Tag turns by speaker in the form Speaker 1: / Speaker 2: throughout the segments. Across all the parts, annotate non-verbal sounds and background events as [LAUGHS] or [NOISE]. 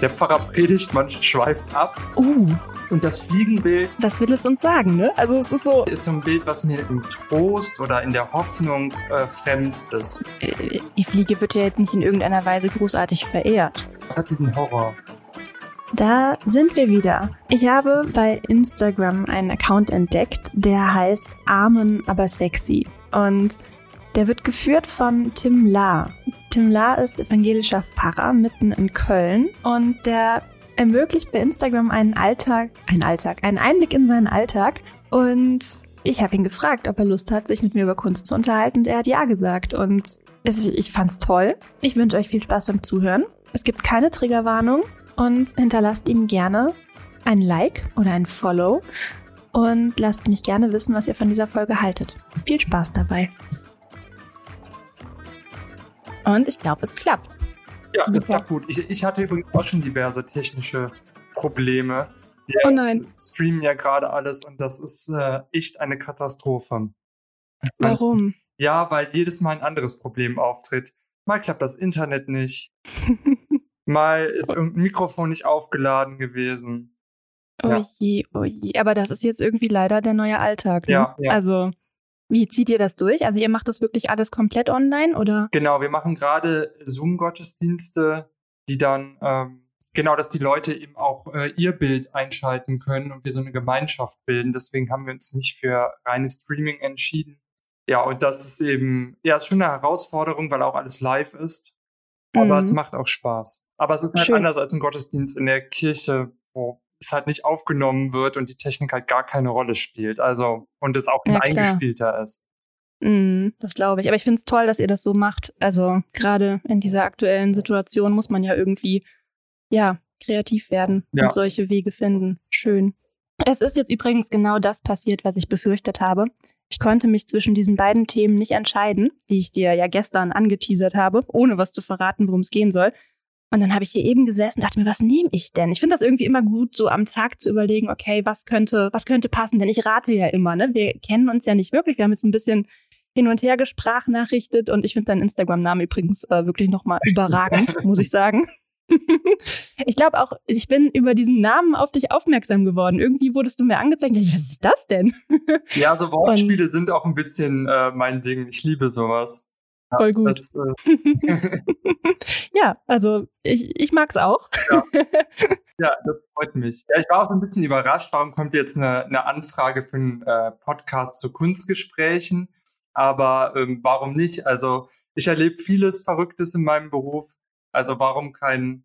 Speaker 1: Der Pfarrer predigt, man schweift ab.
Speaker 2: Uh,
Speaker 1: Und das Fliegenbild
Speaker 2: was will es uns sagen, ne? Also es ist so,
Speaker 1: ist so ein Bild, was mir im Trost oder in der Hoffnung äh, fremd ist.
Speaker 2: äh, die Fliege wird ja jetzt nicht in irgendeiner Weise großartig verehrt.
Speaker 1: Es hat diesen Horror.
Speaker 2: Da sind wir wieder. Ich habe bei Instagram einen Account entdeckt, der heißt Armen aber sexy. Und der wird geführt von Tim La. Tim La ist evangelischer Pfarrer mitten in Köln und der ermöglicht bei Instagram einen Alltag, einen Alltag, einen Einblick in seinen Alltag. Und ich habe ihn gefragt, ob er Lust hat, sich mit mir über Kunst zu unterhalten. Und er hat ja gesagt. Und ich fand's toll. Ich wünsche euch viel Spaß beim Zuhören. Es gibt keine Triggerwarnung und hinterlasst ihm gerne ein Like oder ein Follow und lasst mich gerne wissen, was ihr von dieser Folge haltet. Viel Spaß dabei. Und ich glaube, es klappt.
Speaker 1: Ja, das
Speaker 2: Super.
Speaker 1: klappt gut. Ich, ich hatte übrigens auch schon diverse technische Probleme. Wir
Speaker 2: Oh nein,
Speaker 1: streamen ja gerade alles und das ist äh, echt eine Katastrophe.
Speaker 2: warum?
Speaker 1: Ja, weil jedes Mal ein anderes Problem auftritt. Mal klappt das Internet nicht, [LAUGHS] mal ist irgendein Mikrofon nicht aufgeladen gewesen.
Speaker 2: Oh
Speaker 1: Ja.
Speaker 2: je, oh je. Aber das ist jetzt irgendwie leider der neue Alltag. Ne?
Speaker 1: Ja, ja.
Speaker 2: Also, wie zieht ihr das durch? Also, ihr macht das wirklich alles komplett online oder?
Speaker 1: Genau, wir machen gerade Zoom-Gottesdienste, die dann, ähm, genau, dass die Leute eben auch äh, ihr Bild einschalten können und wir so eine Gemeinschaft bilden. Deswegen haben wir uns nicht für reines Streaming entschieden. Ja, und das ist eben, ja, ist schon eine Herausforderung, weil auch alles live ist. Aber
Speaker 2: Mhm.
Speaker 1: es macht auch Spaß. Aber es ist halt
Speaker 2: Schön.
Speaker 1: anders als ein Gottesdienst in der Kirche, wo es halt nicht aufgenommen wird und die Technik halt gar keine Rolle spielt. Also, und es auch
Speaker 2: Ja,
Speaker 1: eingespielter ist.
Speaker 2: Mm, das glaube ich. Aber ich finde es toll, dass ihr das so macht. Also gerade in dieser aktuellen Situation muss man ja irgendwie, ja, kreativ werden
Speaker 1: Ja.
Speaker 2: und solche Wege finden. Schön. Es ist jetzt übrigens genau das passiert, was ich befürchtet habe. Ich konnte mich zwischen diesen beiden Themen nicht entscheiden, die ich dir ja gestern angeteasert habe, ohne was zu verraten, worum es gehen soll. Und dann habe ich hier eben gesessen und dachte mir, was nehme ich denn? Ich finde das irgendwie immer gut, so am Tag zu überlegen, okay, was könnte, was könnte passen? Denn ich rate ja immer, ne? Wir kennen uns ja nicht wirklich. Wir haben jetzt ein bisschen hin und her gesprachnachrichtet und ich finde deinen Instagram-Namen übrigens äh, wirklich nochmal überragend, [LAUGHS] muss ich sagen. ich glaube auch, ich bin über diesen Namen auf dich aufmerksam geworden. Irgendwie wurdest du mir angezeigt. Ich Was ist das denn?
Speaker 1: Ja, so Wortspiele sind auch ein bisschen äh, mein Ding. Ich liebe sowas. Ja,
Speaker 2: Voll gut.
Speaker 1: Das, äh, [LAUGHS] [LAUGHS]
Speaker 2: ja, also ich, ich mag's auch. [LAUGHS]
Speaker 1: ja, das freut mich. Ja, ich war auch so ein bisschen überrascht. Warum kommt jetzt eine, eine Anfrage für einen äh, Podcast zu Kunstgesprächen? Aber ähm, warum nicht? Also ich erlebe vieles Verrücktes in meinem Beruf. Also warum kein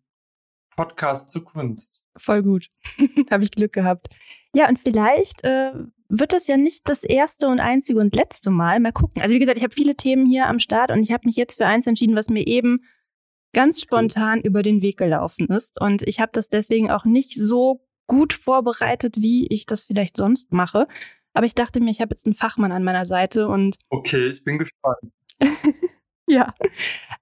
Speaker 1: Podcast zu Kunst?
Speaker 2: Voll gut. [LAUGHS] Habe ich Glück gehabt. Ja, und vielleicht äh, wird das ja nicht das erste und einzige und letzte Mal. Mal gucken. Also wie gesagt, ich habe viele Themen hier am Start und ich habe mich jetzt für eins entschieden, was mir eben ganz spontan über den Weg gelaufen ist. Und ich habe das deswegen auch nicht so gut vorbereitet, wie ich das vielleicht sonst mache. Aber ich dachte mir, ich habe jetzt einen Fachmann an meiner Seite und
Speaker 1: Okay, ich bin gespannt. [LAUGHS]
Speaker 2: ja.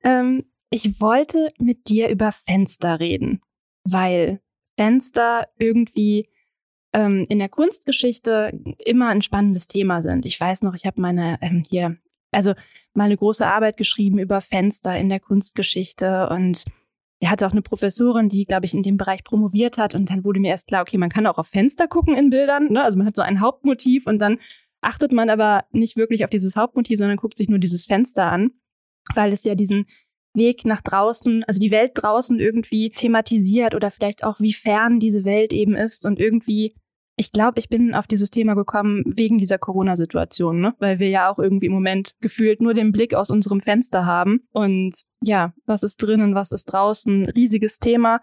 Speaker 2: Ähm, ich wollte mit dir über Fenster reden, weil Fenster irgendwie ähm, in der Kunstgeschichte immer ein spannendes Thema sind. Ich weiß noch, ich habe meine ähm, hier, also mal große Arbeit geschrieben über Fenster in der Kunstgeschichte und er hatte auch eine Professorin, die, glaube ich, in dem Bereich promoviert hat. Und dann wurde mir erst klar, okay, man kann auch auf Fenster gucken in Bildern. Ne? Also man hat so ein Hauptmotiv und dann achtet man aber nicht wirklich auf dieses Hauptmotiv, sondern guckt sich nur dieses Fenster an, weil es ja diesen Weg nach draußen, also die Welt draußen irgendwie thematisiert oder vielleicht auch, wie fern diese Welt eben ist und irgendwie, ich glaube, ich bin auf dieses Thema gekommen wegen dieser Corona-Situation, ne? weil wir ja auch irgendwie im Moment gefühlt nur den Blick aus unserem Fenster haben und ja, was ist drinnen, was ist draußen, riesiges Thema.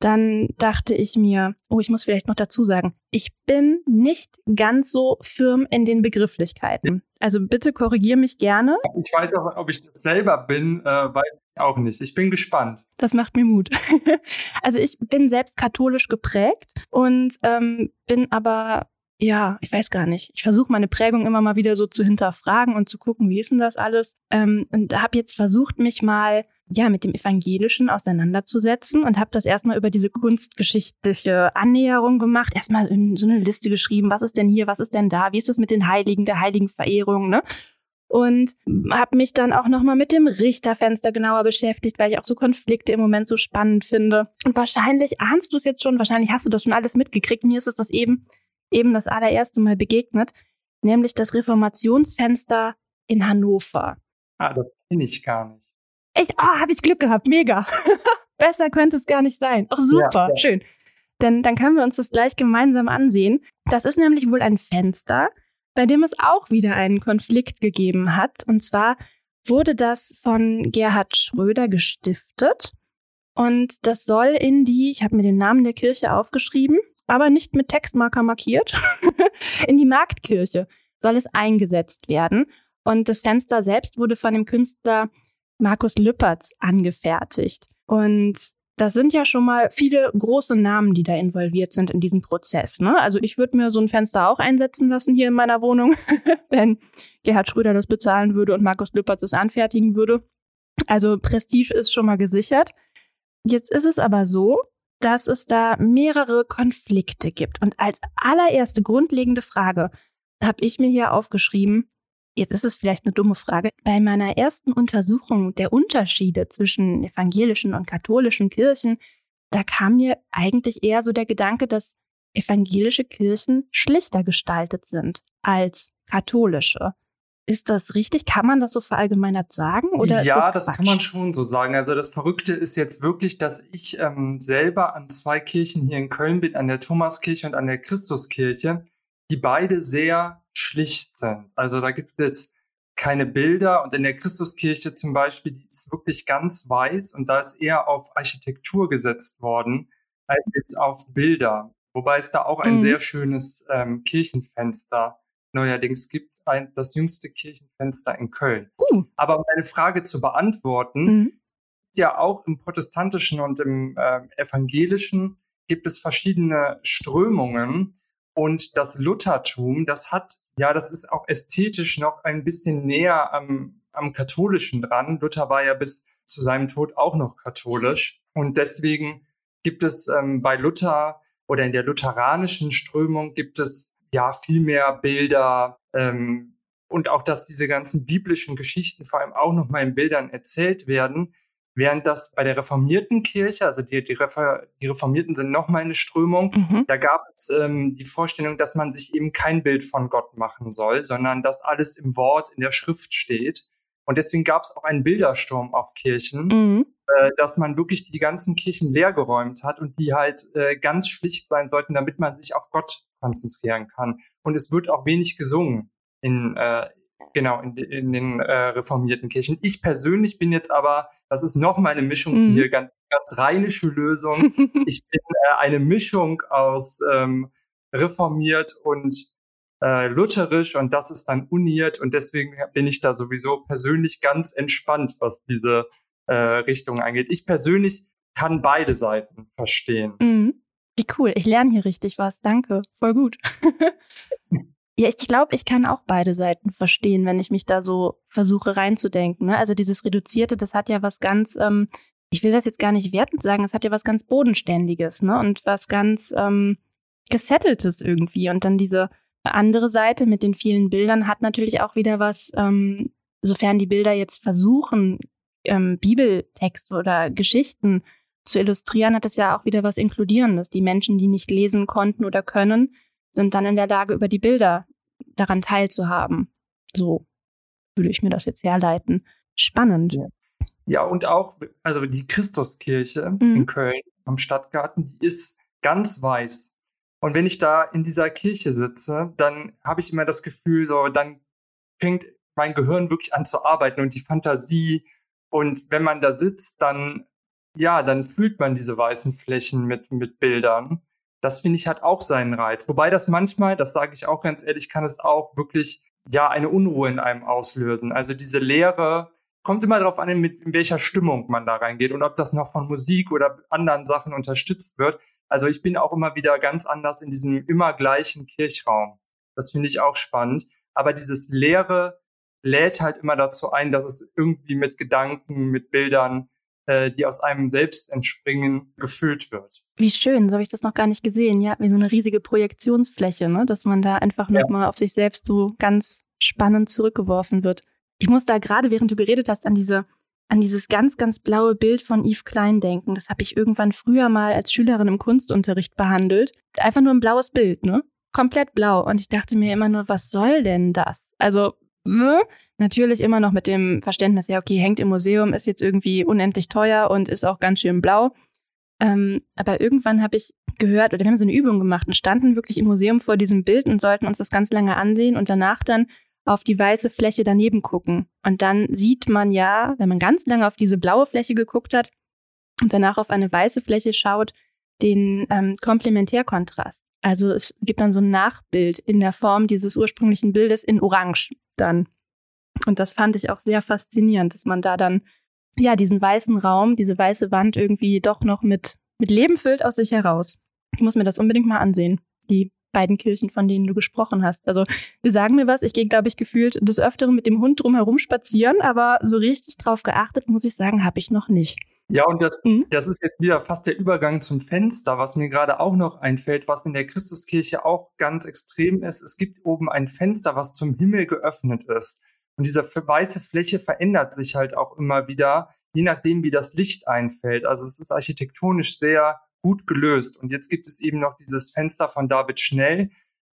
Speaker 2: Dann dachte ich mir, oh, ich muss vielleicht noch dazu sagen, ich bin nicht ganz so firm in den Begrifflichkeiten. Also bitte korrigier mich gerne.
Speaker 1: Ich weiß auch, ob ich das selber bin, äh, weiß ich auch nicht. Ich bin gespannt.
Speaker 2: Das macht mir Mut. [LAUGHS] also ich bin selbst katholisch geprägt und ähm, bin aber, ja, ich weiß gar nicht. Ich versuche meine Prägung immer mal wieder so zu hinterfragen und zu gucken, wie ist denn das alles? Ähm, und habe jetzt versucht, mich mal ja mit dem Evangelischen auseinanderzusetzen und habe das erstmal über diese kunstgeschichtliche Annäherung gemacht. Erstmal in so eine Liste geschrieben, was ist denn hier, was ist denn da, wie ist das mit den Heiligen, der Heiligenverehrung, ne? Und habe mich dann auch nochmal mit dem Richterfenster genauer beschäftigt, weil ich auch so Konflikte im Moment so spannend finde. Und wahrscheinlich ahnst du es jetzt schon, wahrscheinlich hast du das schon alles mitgekriegt. Mir ist es das eben, eben das allererste Mal begegnet, nämlich das Reformationsfenster in Hannover.
Speaker 1: Ah, das kenne ich gar nicht.
Speaker 2: Echt? Ah, oh, habe ich Glück gehabt, mega. [LAUGHS] Besser könnte es gar nicht sein. Ach, super, ja, ja. schön. Denn dann können wir uns das gleich gemeinsam ansehen. Das ist nämlich wohl ein Fenster, bei dem es auch wieder einen Konflikt gegeben hat. Und zwar wurde das von Gerhard Schröder gestiftet. Und das soll in die, ich habe mir den Namen der Kirche aufgeschrieben, aber nicht mit Textmarker markiert, [LAUGHS] in die Marktkirche soll es eingesetzt werden. Und das Fenster selbst wurde von dem Künstler Markus Lüppertz angefertigt. Und das sind ja schon mal viele große Namen, die da involviert sind in diesem Prozess. Ne? Also ich würde mir so ein Fenster auch einsetzen lassen hier in meiner Wohnung, [LAUGHS] wenn Gerhard Schröder das bezahlen würde und Markus Lüppertz es anfertigen würde. Also Prestige ist schon mal gesichert. Jetzt ist es aber so, dass es da mehrere Konflikte gibt. Und als allererste grundlegende Frage habe ich mir hier aufgeschrieben, Jetzt ist es vielleicht eine dumme Frage. Bei meiner ersten Untersuchung der Unterschiede zwischen evangelischen und katholischen Kirchen, da kam mir eigentlich eher so der Gedanke, dass evangelische Kirchen schlichter gestaltet sind als katholische. Ist das richtig? Kann man das so verallgemeinert sagen? Oder
Speaker 1: ja,
Speaker 2: das,
Speaker 1: das, kann man schon so sagen. Also das Verrückte ist jetzt wirklich, dass ich ähm, selber an zwei Kirchen hier in Köln bin, an der Thomaskirche und an der Christuskirche, die beide sehr schlicht sind. Also da gibt es keine Bilder und in der Christuskirche zum Beispiel, die ist wirklich ganz weiß und da ist eher auf Architektur gesetzt worden als jetzt auf Bilder. Wobei es da auch ein mhm. sehr schönes ähm, Kirchenfenster neuerdings gibt, ein, das jüngste Kirchenfenster in Köln. Uh. Aber um eine Frage zu beantworten, mhm. ja auch im protestantischen und im äh, evangelischen gibt es verschiedene Strömungen und das Luthertum, das hat ja, das ist auch ästhetisch noch ein bisschen näher am, am Katholischen dran. Luther war ja bis zu seinem Tod auch noch katholisch. Und deswegen gibt es ähm, bei Luther oder in der lutheranischen Strömung gibt es ja viel mehr Bilder ähm, und auch, dass diese ganzen biblischen Geschichten vor allem auch noch mal in Bildern erzählt werden. Während das bei der reformierten Kirche, also die, die, Refer die Reformierten sind nochmal eine Strömung, mhm. da gab es ähm, die Vorstellung, dass man sich eben kein Bild von Gott machen soll, sondern dass alles im Wort, in der Schrift steht. Und deswegen gab es auch einen Bildersturm auf Kirchen, mhm. äh, dass man wirklich die ganzen Kirchen leergeräumt hat und die halt äh, ganz schlicht sein sollten, damit man sich auf Gott konzentrieren kann. Und es wird auch wenig gesungen in, äh, Genau, in, in den äh, reformierten Kirchen. Ich persönlich bin jetzt aber, das ist noch mal eine Mischung mhm. hier, ganz, ganz rheinische Lösung. [LAUGHS] ich bin äh, eine Mischung aus ähm, reformiert und äh, lutherisch und das ist dann uniert und deswegen bin ich da sowieso persönlich ganz entspannt, was diese äh, Richtung angeht. Ich persönlich kann beide Seiten verstehen.
Speaker 2: Mhm. Wie cool. Ich lerne hier richtig was. Danke. Voll gut. [LAUGHS] Ja, ich glaube, ich kann auch beide Seiten verstehen, wenn ich mich da so versuche reinzudenken. Ne? Also dieses Reduzierte, das hat ja was ganz, ähm, ich will das jetzt gar nicht wertend sagen, es hat ja was ganz Bodenständiges, ne? Und was ganz ähm, Gesetteltes irgendwie. Und dann diese andere Seite mit den vielen Bildern hat natürlich auch wieder was, ähm, sofern die Bilder jetzt versuchen, ähm, Bibeltext oder Geschichten zu illustrieren, hat es ja auch wieder was Inkludierendes. Die Menschen, die nicht lesen konnten oder können, sind dann in der Lage, über die Bilder daran teilzuhaben. So würde ich mir das jetzt herleiten. Spannend.
Speaker 1: Ja, ja und auch, also die Christuskirche mhm. in Köln am Stadtgarten, die ist ganz weiß. Und wenn ich da in dieser Kirche sitze, dann habe ich immer das Gefühl, so, dann fängt mein Gehirn wirklich an zu arbeiten und die Fantasie. Und wenn man da sitzt, dann, ja, dann fühlt man diese weißen Flächen mit, mit Bildern das finde ich hat auch seinen Reiz. Wobei das manchmal, das sage ich auch ganz ehrlich, kann es auch wirklich ja eine Unruhe in einem auslösen. Also diese Leere kommt immer darauf an, mit in welcher Stimmung man da reingeht und ob das noch von Musik oder anderen Sachen unterstützt wird. Also ich bin auch immer wieder ganz anders in diesem immer gleichen Kirchraum. Das finde ich auch spannend. Aber dieses Leere lädt halt immer dazu ein, dass es irgendwie mit Gedanken, mit Bildern äh, die aus einem selbst entspringen, gefüllt wird.
Speaker 2: Wie schön, so habe ich das noch gar nicht gesehen. Ja, wie so eine riesige Projektionsfläche, ne? dass man da einfach ja. nochmal auf sich selbst so ganz spannend zurückgeworfen wird. Ich muss da gerade, während du geredet hast, an diese an dieses ganz, ganz blaue Bild von Yves Klein denken. Das habe ich irgendwann früher mal als Schülerin im Kunstunterricht behandelt. Einfach nur ein blaues Bild, ne? Komplett blau. Und ich dachte mir immer nur, was soll denn das? Also? Natürlich immer noch mit dem Verständnis, ja, okay, hängt im Museum, ist jetzt irgendwie unendlich teuer und ist auch ganz schön blau. Ähm, aber irgendwann habe ich gehört, oder wir haben so eine Übung gemacht und standen wirklich im Museum vor diesem Bild und sollten uns das ganz lange ansehen und danach dann auf die weiße Fläche daneben gucken. Und dann sieht man ja, wenn man ganz lange auf diese blaue Fläche geguckt hat und danach auf eine weiße Fläche schaut, den ähm, Komplementärkontrast. Also es gibt dann so ein Nachbild in der Form dieses ursprünglichen Bildes in Orange dann. Und das fand ich auch sehr faszinierend, dass man da dann ja diesen weißen Raum, diese weiße Wand irgendwie doch noch mit mit Leben füllt aus sich heraus. Ich muss mir das unbedingt mal ansehen. Die beiden Kirchen, von denen du gesprochen hast. Also, sie sagen mir was. Ich gehe, glaube ich, gefühlt des Öfteren mit dem Hund drumherum spazieren, aber so richtig drauf geachtet, muss ich sagen, habe ich noch nicht.
Speaker 1: Ja, und das, mhm. das ist jetzt wieder fast der Übergang zum Fenster, was mir gerade auch noch einfällt, was in der Christuskirche auch ganz extrem ist. Es gibt oben ein Fenster, was zum Himmel geöffnet ist. Und diese weiße Fläche verändert sich halt auch immer wieder, je nachdem, wie das Licht einfällt. Also es ist architektonisch sehr gut gelöst. Und jetzt gibt es eben noch dieses Fenster von David Schnell.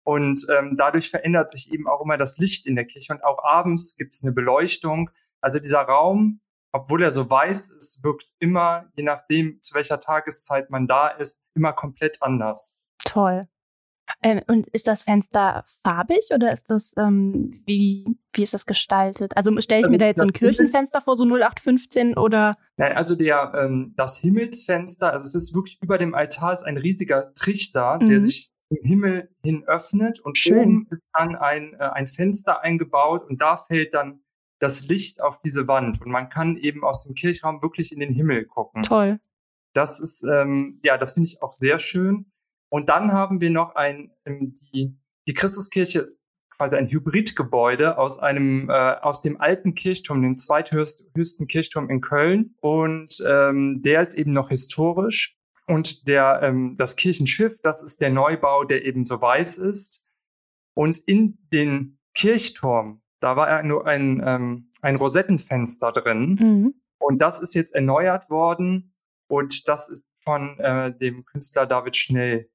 Speaker 1: Und ähm, dadurch verändert sich eben auch immer das Licht in der Kirche. Und auch abends gibt es eine Beleuchtung. Also dieser Raum, obwohl er so weiß ist, wirkt immer, je nachdem, zu welcher Tageszeit man da ist, immer komplett anders.
Speaker 2: Toll. Ähm, und ist das Fenster farbig oder ist das, ähm, wie, wie ist das gestaltet? Also stelle ich mir da jetzt so ein Kirchenfenster vor, so 0815 oder?
Speaker 1: Nein, also der, ähm, das Himmelsfenster, also es ist wirklich über dem Altar ist ein riesiger Trichter, mhm. der sich zum Himmel hin öffnet und Schön. oben ist dann ein, äh, ein Fenster eingebaut und da fällt dann das Licht auf diese Wand und man kann eben aus dem Kirchraum wirklich in den Himmel gucken.
Speaker 2: Toll.
Speaker 1: Das ist, ähm, ja, das finde ich auch sehr schön. Und dann haben wir noch ein, ähm, die, die Christuskirche ist quasi ein Hybridgebäude aus einem, äh, aus dem alten Kirchturm, dem zweithöchsten Kirchturm in Köln. Und ähm, der ist eben noch historisch. Und der, ähm, das Kirchenschiff, das ist der Neubau, der eben so weiß ist. Und in den Kirchturm, da war nur ein, ähm, ein Rosettenfenster drin. Mhm. Und das ist jetzt erneuert worden. Und das ist von äh, dem Künstler David Schnell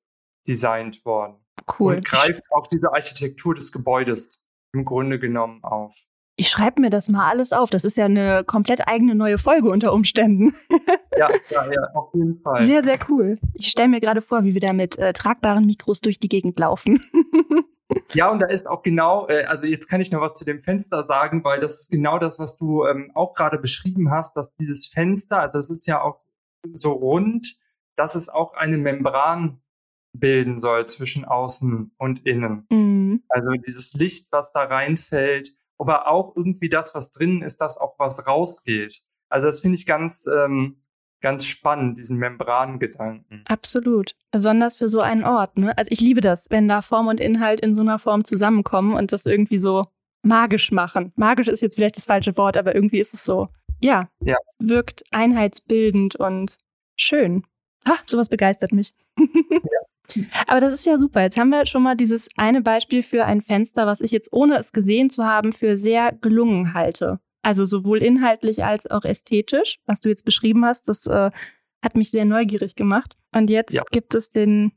Speaker 1: designt worden.
Speaker 2: Cool.
Speaker 1: Und greift auch diese Architektur des Gebäudes im Grunde genommen auf.
Speaker 2: Ich schreibe mir das mal alles auf. Das ist ja eine komplett eigene neue Folge unter Umständen. [LAUGHS]
Speaker 1: ja, ja, ja, auf jeden Fall.
Speaker 2: Sehr, sehr cool. Ich stelle mir gerade vor, wie wir da mit äh, tragbaren Mikros durch die Gegend laufen. [LAUGHS]
Speaker 1: ja, und da ist auch genau, äh, also jetzt kann ich noch was zu dem Fenster sagen, weil das ist genau das, was du ähm, auch gerade beschrieben hast, dass dieses Fenster, also es ist ja auch so rund, dass es auch eine Membran bilden soll zwischen außen und innen. Mhm. Also dieses Licht, was da reinfällt, aber auch irgendwie das, was drinnen ist, dass auch was rausgeht. Also das finde ich ganz, ähm, ganz spannend, diesen Membrangedanken.
Speaker 2: Absolut. Besonders für so einen Ort. Ne? Also ich liebe das, wenn da Form und Inhalt in so einer Form zusammenkommen und das irgendwie so magisch machen. Magisch ist jetzt vielleicht das falsche Wort, aber irgendwie ist es so. Ja, ja. wirkt einheitsbildend und schön. Ha, sowas begeistert mich. [LAUGHS] ja. Aber das ist ja super. Jetzt haben wir schon mal dieses eine Beispiel für ein Fenster, was ich jetzt ohne es gesehen zu haben für sehr gelungen halte. Also sowohl inhaltlich als auch ästhetisch, was du jetzt beschrieben hast, das äh, hat mich sehr neugierig gemacht. Und jetzt ja. gibt es den,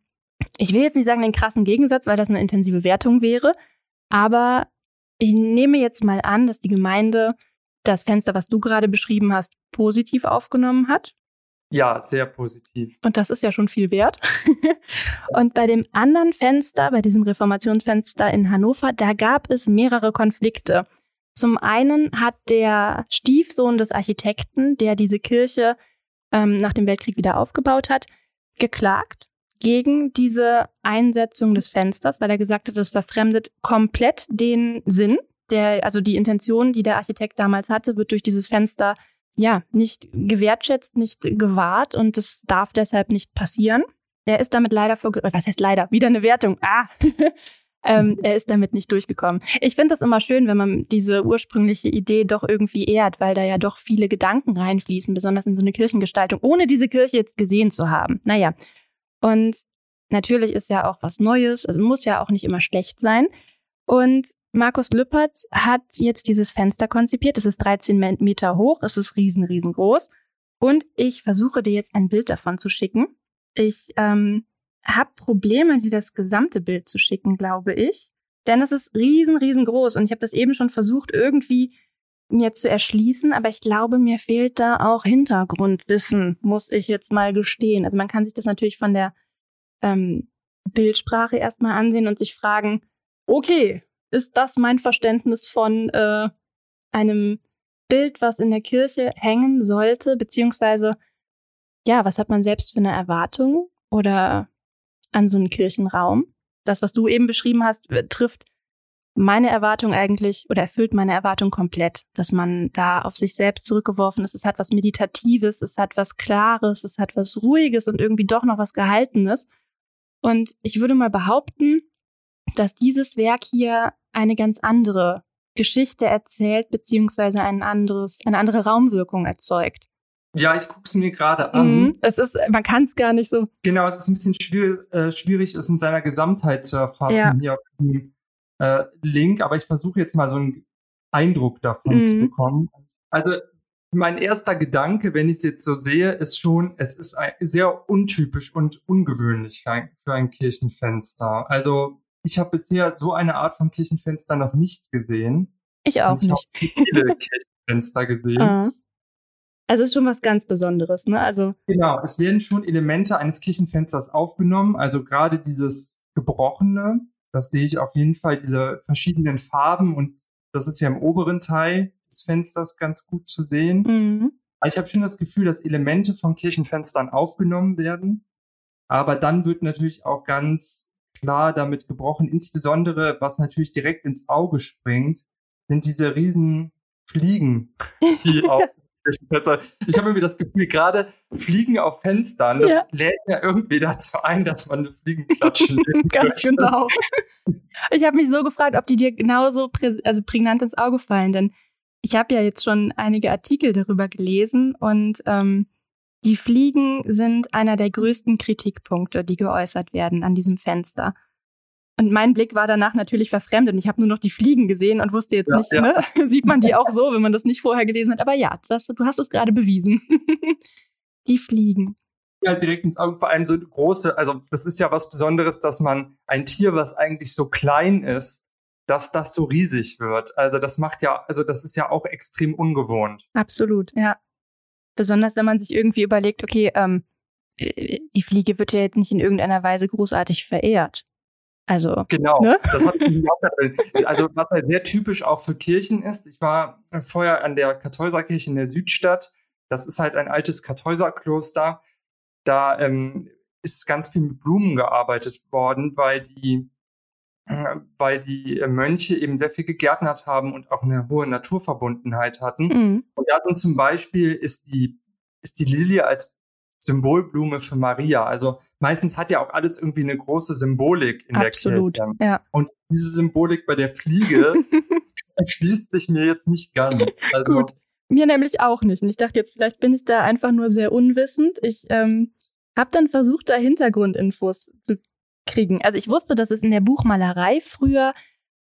Speaker 2: ich will jetzt nicht sagen den krassen Gegensatz, weil das eine intensive Wertung wäre, aber ich nehme jetzt mal an, dass die Gemeinde das Fenster, was du gerade beschrieben hast, positiv aufgenommen hat
Speaker 1: ja, sehr positiv.
Speaker 2: Und das ist ja schon viel wert. [LAUGHS] und bei dem anderen Fenster, bei diesem Reformationsfenster in Hannover, da gab es mehrere Konflikte. Zum einen hat der Stiefsohn des Architekten, der diese Kirche ähm, nach dem Weltkrieg wieder aufgebaut hat, geklagt gegen diese Einsetzung des Fensters, weil er gesagt hat, das verfremdet komplett den Sinn, der, also die Intention, die der Architekt damals hatte, wird durch dieses Fenster ja, nicht gewertschätzt, nicht gewahrt und das darf deshalb nicht passieren. Er ist damit leider vor, was heißt leider? Wieder eine Wertung. Ah. [LAUGHS] ähm, er ist damit nicht durchgekommen. Ich finde das immer schön, wenn man diese ursprüngliche Idee doch irgendwie ehrt, weil da ja doch viele Gedanken reinfließen, besonders in so eine Kirchengestaltung, ohne diese Kirche jetzt gesehen zu haben. Naja. Und natürlich ist ja auch was Neues, also muss ja auch nicht immer schlecht sein. Und Markus Lüppertz hat jetzt dieses Fenster konzipiert. Es ist 13 Meter hoch, es ist riesen, riesengroß. Und ich versuche dir jetzt ein Bild davon zu schicken. Ich ähm, habe Probleme, dir das gesamte Bild zu schicken, glaube ich. Denn es ist riesen, riesengroß. Und ich habe das eben schon versucht, irgendwie mir zu erschließen, aber ich glaube, mir fehlt da auch Hintergrundwissen, muss ich jetzt mal gestehen. Also man kann sich das natürlich von der ähm, Bildsprache erstmal ansehen und sich fragen, okay, ist das mein Verständnis von äh, einem Bild, was in der Kirche hängen sollte, beziehungsweise ja, was hat man selbst für eine Erwartung oder an so einen Kirchenraum? Das, was du eben beschrieben hast, trifft meine Erwartung eigentlich oder erfüllt meine Erwartung komplett, dass man da auf sich selbst zurückgeworfen ist. Es hat was Meditatives, es hat was Klares, es hat was Ruhiges und irgendwie doch noch was Gehaltenes. Und ich würde mal behaupten, dass dieses Werk hier eine ganz andere Geschichte erzählt, beziehungsweise ein anderes, eine andere Raumwirkung erzeugt.
Speaker 1: Ja, ich gucke es mir gerade an.
Speaker 2: Mhm, es ist, man kann es gar nicht so.
Speaker 1: Genau, es ist ein bisschen schwierig, äh, schwierig es in seiner Gesamtheit zu erfassen ja. hier auf dem äh, Link, aber ich versuche jetzt mal so einen Eindruck davon mhm. zu bekommen. Also mein erster Gedanke, wenn ich es jetzt so sehe, ist schon, es ist ein, sehr untypisch und ungewöhnlich für ein, für ein Kirchenfenster. Also ich habe bisher so eine Art von Kirchenfenster noch nicht gesehen.
Speaker 2: Ich auch ich nicht.
Speaker 1: Ich habe viele Kirchenfenster gesehen. Uh. [LAUGHS]
Speaker 2: Also es ist schon was ganz Besonderes, ne? Also
Speaker 1: genau, es werden schon Elemente eines Kirchenfensters aufgenommen. Also gerade dieses gebrochene, das sehe ich auf jeden Fall, diese verschiedenen Farben und das ist ja im oberen Teil des Fensters ganz gut zu sehen. Mhm. Also ich habe schon das Gefühl, dass Elemente von Kirchenfenstern aufgenommen werden. Aber dann wird natürlich auch ganz klar damit gebrochen, insbesondere was natürlich direkt ins Auge springt, sind diese riesen Fliegen, die [LAUGHS] auf ich habe irgendwie das Gefühl, gerade Fliegen auf Fenstern, das ja. lädt ja irgendwie dazu ein, dass man eine Fliegenklatsche [LAUGHS]
Speaker 2: Ganz genau. Ich habe mich so gefragt, ob die dir genauso prä also prägnant ins Auge fallen, denn ich habe ja jetzt schon einige Artikel darüber gelesen und ähm, die Fliegen sind einer der größten Kritikpunkte, die geäußert werden an diesem Fenster. Und mein Blick war danach natürlich verfremdet. Ich habe nur noch die Fliegen gesehen und wusste jetzt ja, nicht, ja. Ne? [LAUGHS] sieht man die auch so, wenn man das nicht vorher gelesen hat. Aber ja, das, du hast es gerade bewiesen. [LAUGHS] die Fliegen.
Speaker 1: Ja, direkt ins Auge, vor allem so große, also das ist ja was Besonderes, dass man ein Tier, was eigentlich so klein ist, dass das so riesig wird. Also das macht ja, also das ist ja auch extrem ungewohnt.
Speaker 2: Absolut, ja. Besonders wenn man sich irgendwie überlegt, okay, ähm, äh, die Fliege wird ja jetzt nicht in irgendeiner Weise großartig verehrt. Also
Speaker 1: genau, ne? das hat [LAUGHS] also was halt sehr typisch auch für Kirchen ist. Ich war vorher an der Kartäuserkirche in der Südstadt. Das ist halt ein altes Kartäuserkloster. Da ähm, ist ganz viel mit Blumen gearbeitet worden, weil die äh, weil die Mönche eben sehr viel gegärtnert haben und auch eine hohe Naturverbundenheit hatten. Mhm. Und da sind zum Beispiel ist die ist die Lilie als Symbolblume für Maria. Also meistens hat ja auch alles irgendwie eine große Symbolik in
Speaker 2: Absolut,
Speaker 1: der Kirche.
Speaker 2: Ja.
Speaker 1: Und diese Symbolik bei der Fliege [LAUGHS] erschließt sich mir jetzt nicht ganz.
Speaker 2: Also, Gut. Mir nämlich auch nicht. Und ich dachte jetzt, vielleicht bin ich da einfach nur sehr unwissend. Ich ähm, habe dann versucht, da Hintergrundinfos zu kriegen. Also ich wusste, dass es in der Buchmalerei früher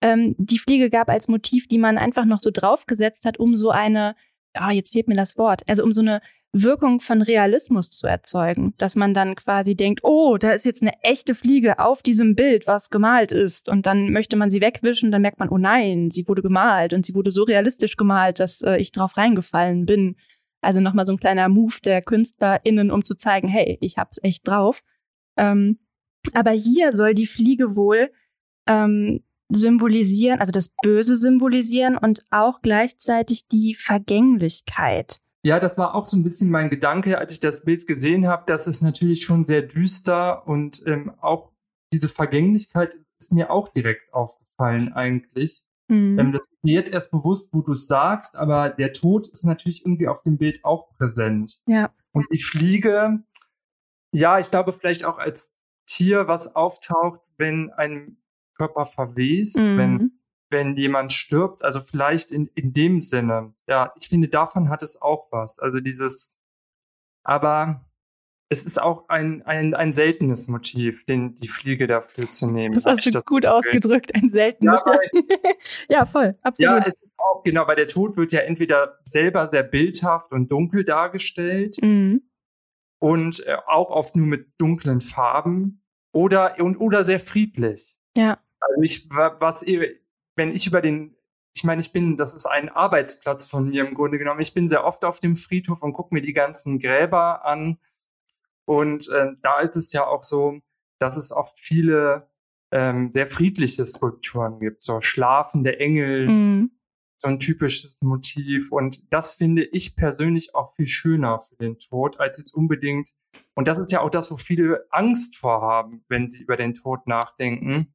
Speaker 2: ähm, die Fliege gab als Motiv, die man einfach noch so draufgesetzt hat, um so eine, ah, jetzt fehlt mir das Wort, also um so eine Wirkung von Realismus zu erzeugen, dass man dann quasi denkt, oh, da ist jetzt eine echte Fliege auf diesem Bild, was gemalt ist, und dann möchte man sie wegwischen, dann merkt man, oh nein, sie wurde gemalt und sie wurde so realistisch gemalt, dass äh, ich drauf reingefallen bin. Also nochmal so ein kleiner Move der KünstlerInnen, um zu zeigen, hey, ich hab's echt drauf. Ähm, aber hier soll die Fliege wohl ähm, symbolisieren, also das Böse symbolisieren und auch gleichzeitig die Vergänglichkeit.
Speaker 1: Ja, das war auch so ein bisschen mein Gedanke, als ich das Bild gesehen habe, dass es natürlich schon sehr düster und ähm, auch diese Vergänglichkeit ist mir auch direkt aufgefallen eigentlich. Mhm. Ähm, das ist mir jetzt erst bewusst, wo du es sagst, aber der Tod ist natürlich irgendwie auf dem Bild auch präsent.
Speaker 2: Ja.
Speaker 1: Und die Fliege, ja, ich glaube vielleicht auch als Tier, was auftaucht, wenn ein Körper verwest, mhm. wenn wenn jemand stirbt, also vielleicht in, in dem Sinne. Ja, ich finde, davon hat es auch was. Also dieses, aber es ist auch ein, ein, ein seltenes Motiv, den, die Fliege dafür zu nehmen.
Speaker 2: Das hast du das gut ausgedrückt, ein seltenes. Ja, [LAUGHS] ja, voll, absolut.
Speaker 1: Ja, es ist auch, genau, weil der Tod wird ja entweder selber sehr bildhaft und dunkel dargestellt mhm. und äh, auch oft nur mit dunklen Farben oder, und, oder sehr friedlich.
Speaker 2: Ja.
Speaker 1: Also ich, was, wenn ich über den ich meine, ich bin, das ist ein Arbeitsplatz von mir im Grunde genommen. Ich bin sehr oft auf dem Friedhof und gucke mir die ganzen Gräber an und äh, da ist es ja auch so, dass es oft viele ähm, sehr friedliche Skulpturen gibt, so schlafende Engel, mhm. so ein typisches Motiv. Und das finde ich persönlich auch viel schöner für den Tod, als jetzt unbedingt, und das ist ja auch das, wo viele Angst vorhaben, wenn sie über den Tod nachdenken,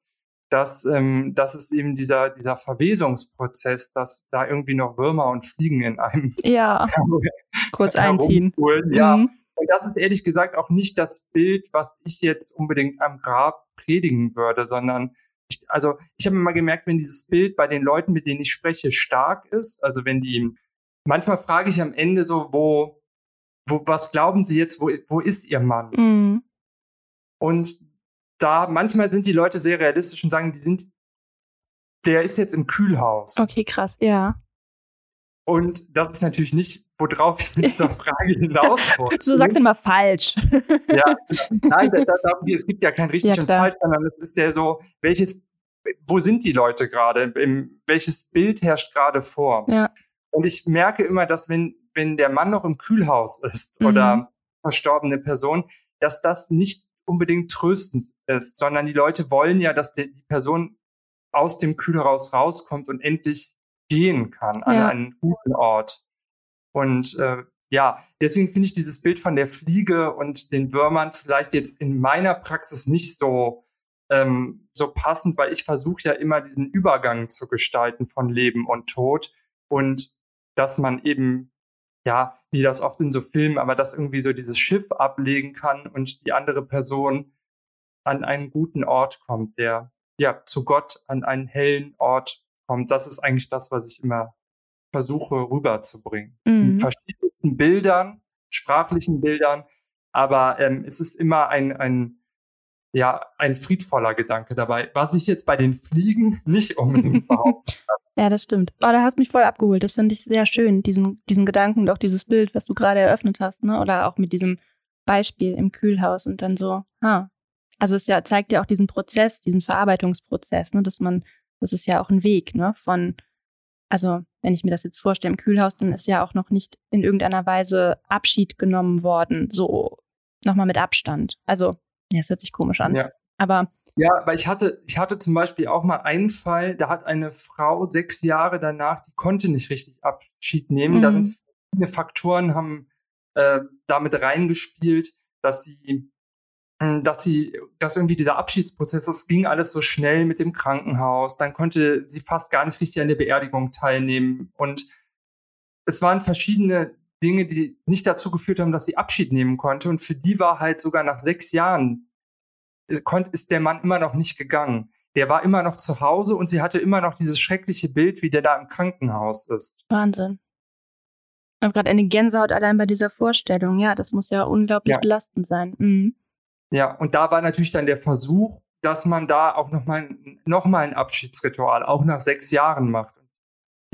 Speaker 1: dass, ähm, das ist eben dieser, dieser Verwesungsprozess, dass da irgendwie noch Würmer und Fliegen in einem [LAUGHS]
Speaker 2: ja. [LAUGHS] kurz einziehen.
Speaker 1: Ja, mhm. Und das ist ehrlich gesagt auch nicht das Bild, was ich jetzt unbedingt am Grab predigen würde, sondern ich, also ich habe immer gemerkt, wenn dieses Bild bei den Leuten, mit denen ich spreche, stark ist, also wenn die, manchmal frage ich am Ende so, wo, wo, was glauben Sie jetzt, wo, wo ist Ihr Mann? Mhm. Und da, manchmal sind die Leute sehr realistisch und sagen, die sind, der ist jetzt im Kühlhaus.
Speaker 2: Okay, krass, ja.
Speaker 1: Und das ist natürlich nicht, worauf ich mit dieser [LAUGHS] Frage hinaus [LAUGHS] wollte.
Speaker 2: Du sagst immer falsch.
Speaker 1: ja, [LAUGHS] nein, da, da, es gibt ja kein richtig ja, und falsch, sondern es ist ja so, welches, wo sind die Leute gerade? Welches Bild herrscht gerade vor?
Speaker 2: Ja.
Speaker 1: Und ich merke immer, dass wenn, wenn der Mann noch im Kühlhaus ist mhm. oder verstorbene Person, dass das nicht unbedingt tröstend ist, sondern die Leute wollen ja, dass die Person aus dem Kühlhaus rauskommt und endlich gehen kann an ja. einen guten Ort. Und äh, ja, deswegen finde ich dieses Bild von der Fliege und den Würmern vielleicht jetzt in meiner Praxis nicht so ähm, so passend, weil ich versuche ja immer diesen Übergang zu gestalten von Leben und Tod und dass man eben ja, wie das oft in so Filmen, aber dass irgendwie so dieses Schiff ablegen kann und die andere Person an einen guten Ort kommt, der ja zu Gott an einen hellen Ort kommt. Das ist eigentlich das, was ich immer versuche rüberzubringen. Mhm. In verschiedensten Bildern, sprachlichen Bildern, aber ähm, es ist immer ein, ein, ja, ein friedvoller Gedanke dabei, was ich jetzt bei den Fliegen nicht unbedingt [LAUGHS] behaupten kann.
Speaker 2: Ja, das stimmt. Oh, da hast mich voll abgeholt. Das finde ich sehr schön, diesen, diesen Gedanken und auch dieses Bild, was du gerade eröffnet hast, ne? Oder auch mit diesem Beispiel im Kühlhaus und dann so, ha. Also es ja, zeigt ja auch diesen Prozess, diesen Verarbeitungsprozess, ne, dass man das ist ja auch ein Weg, ne? Von, also wenn ich mir das jetzt vorstelle im Kühlhaus, dann ist ja auch noch nicht in irgendeiner Weise Abschied genommen worden, so nochmal mit Abstand. Also, ja, es hört sich komisch an. Ja. Aber
Speaker 1: ja, weil ich hatte, ich hatte zum Beispiel auch mal einen Fall, da hat eine Frau sechs Jahre danach, die konnte nicht richtig Abschied nehmen. Mhm. Da sind viele Faktoren haben äh, damit reingespielt, dass sie hm, dass sie, dass irgendwie dieser Abschiedsprozess, das ging alles so schnell mit dem Krankenhaus, dann konnte sie fast gar nicht richtig an der Beerdigung teilnehmen und es waren verschiedene Dinge, die nicht dazu geführt haben, dass sie Abschied nehmen konnte und für die war halt sogar nach sechs Jahren ist der Mann immer noch nicht gegangen. Der war immer noch zu Hause und sie hatte immer noch dieses schreckliche Bild, wie der da im Krankenhaus ist.
Speaker 2: Wahnsinn. Ich habe gerade eine Gänsehaut allein bei dieser Vorstellung. Ja, das muss ja unglaublich ja. belastend sein. Mhm.
Speaker 1: Ja, und da war natürlich dann der Versuch, dass man da auch nochmal noch mal ein Abschiedsritual, auch nach sechs Jahren macht und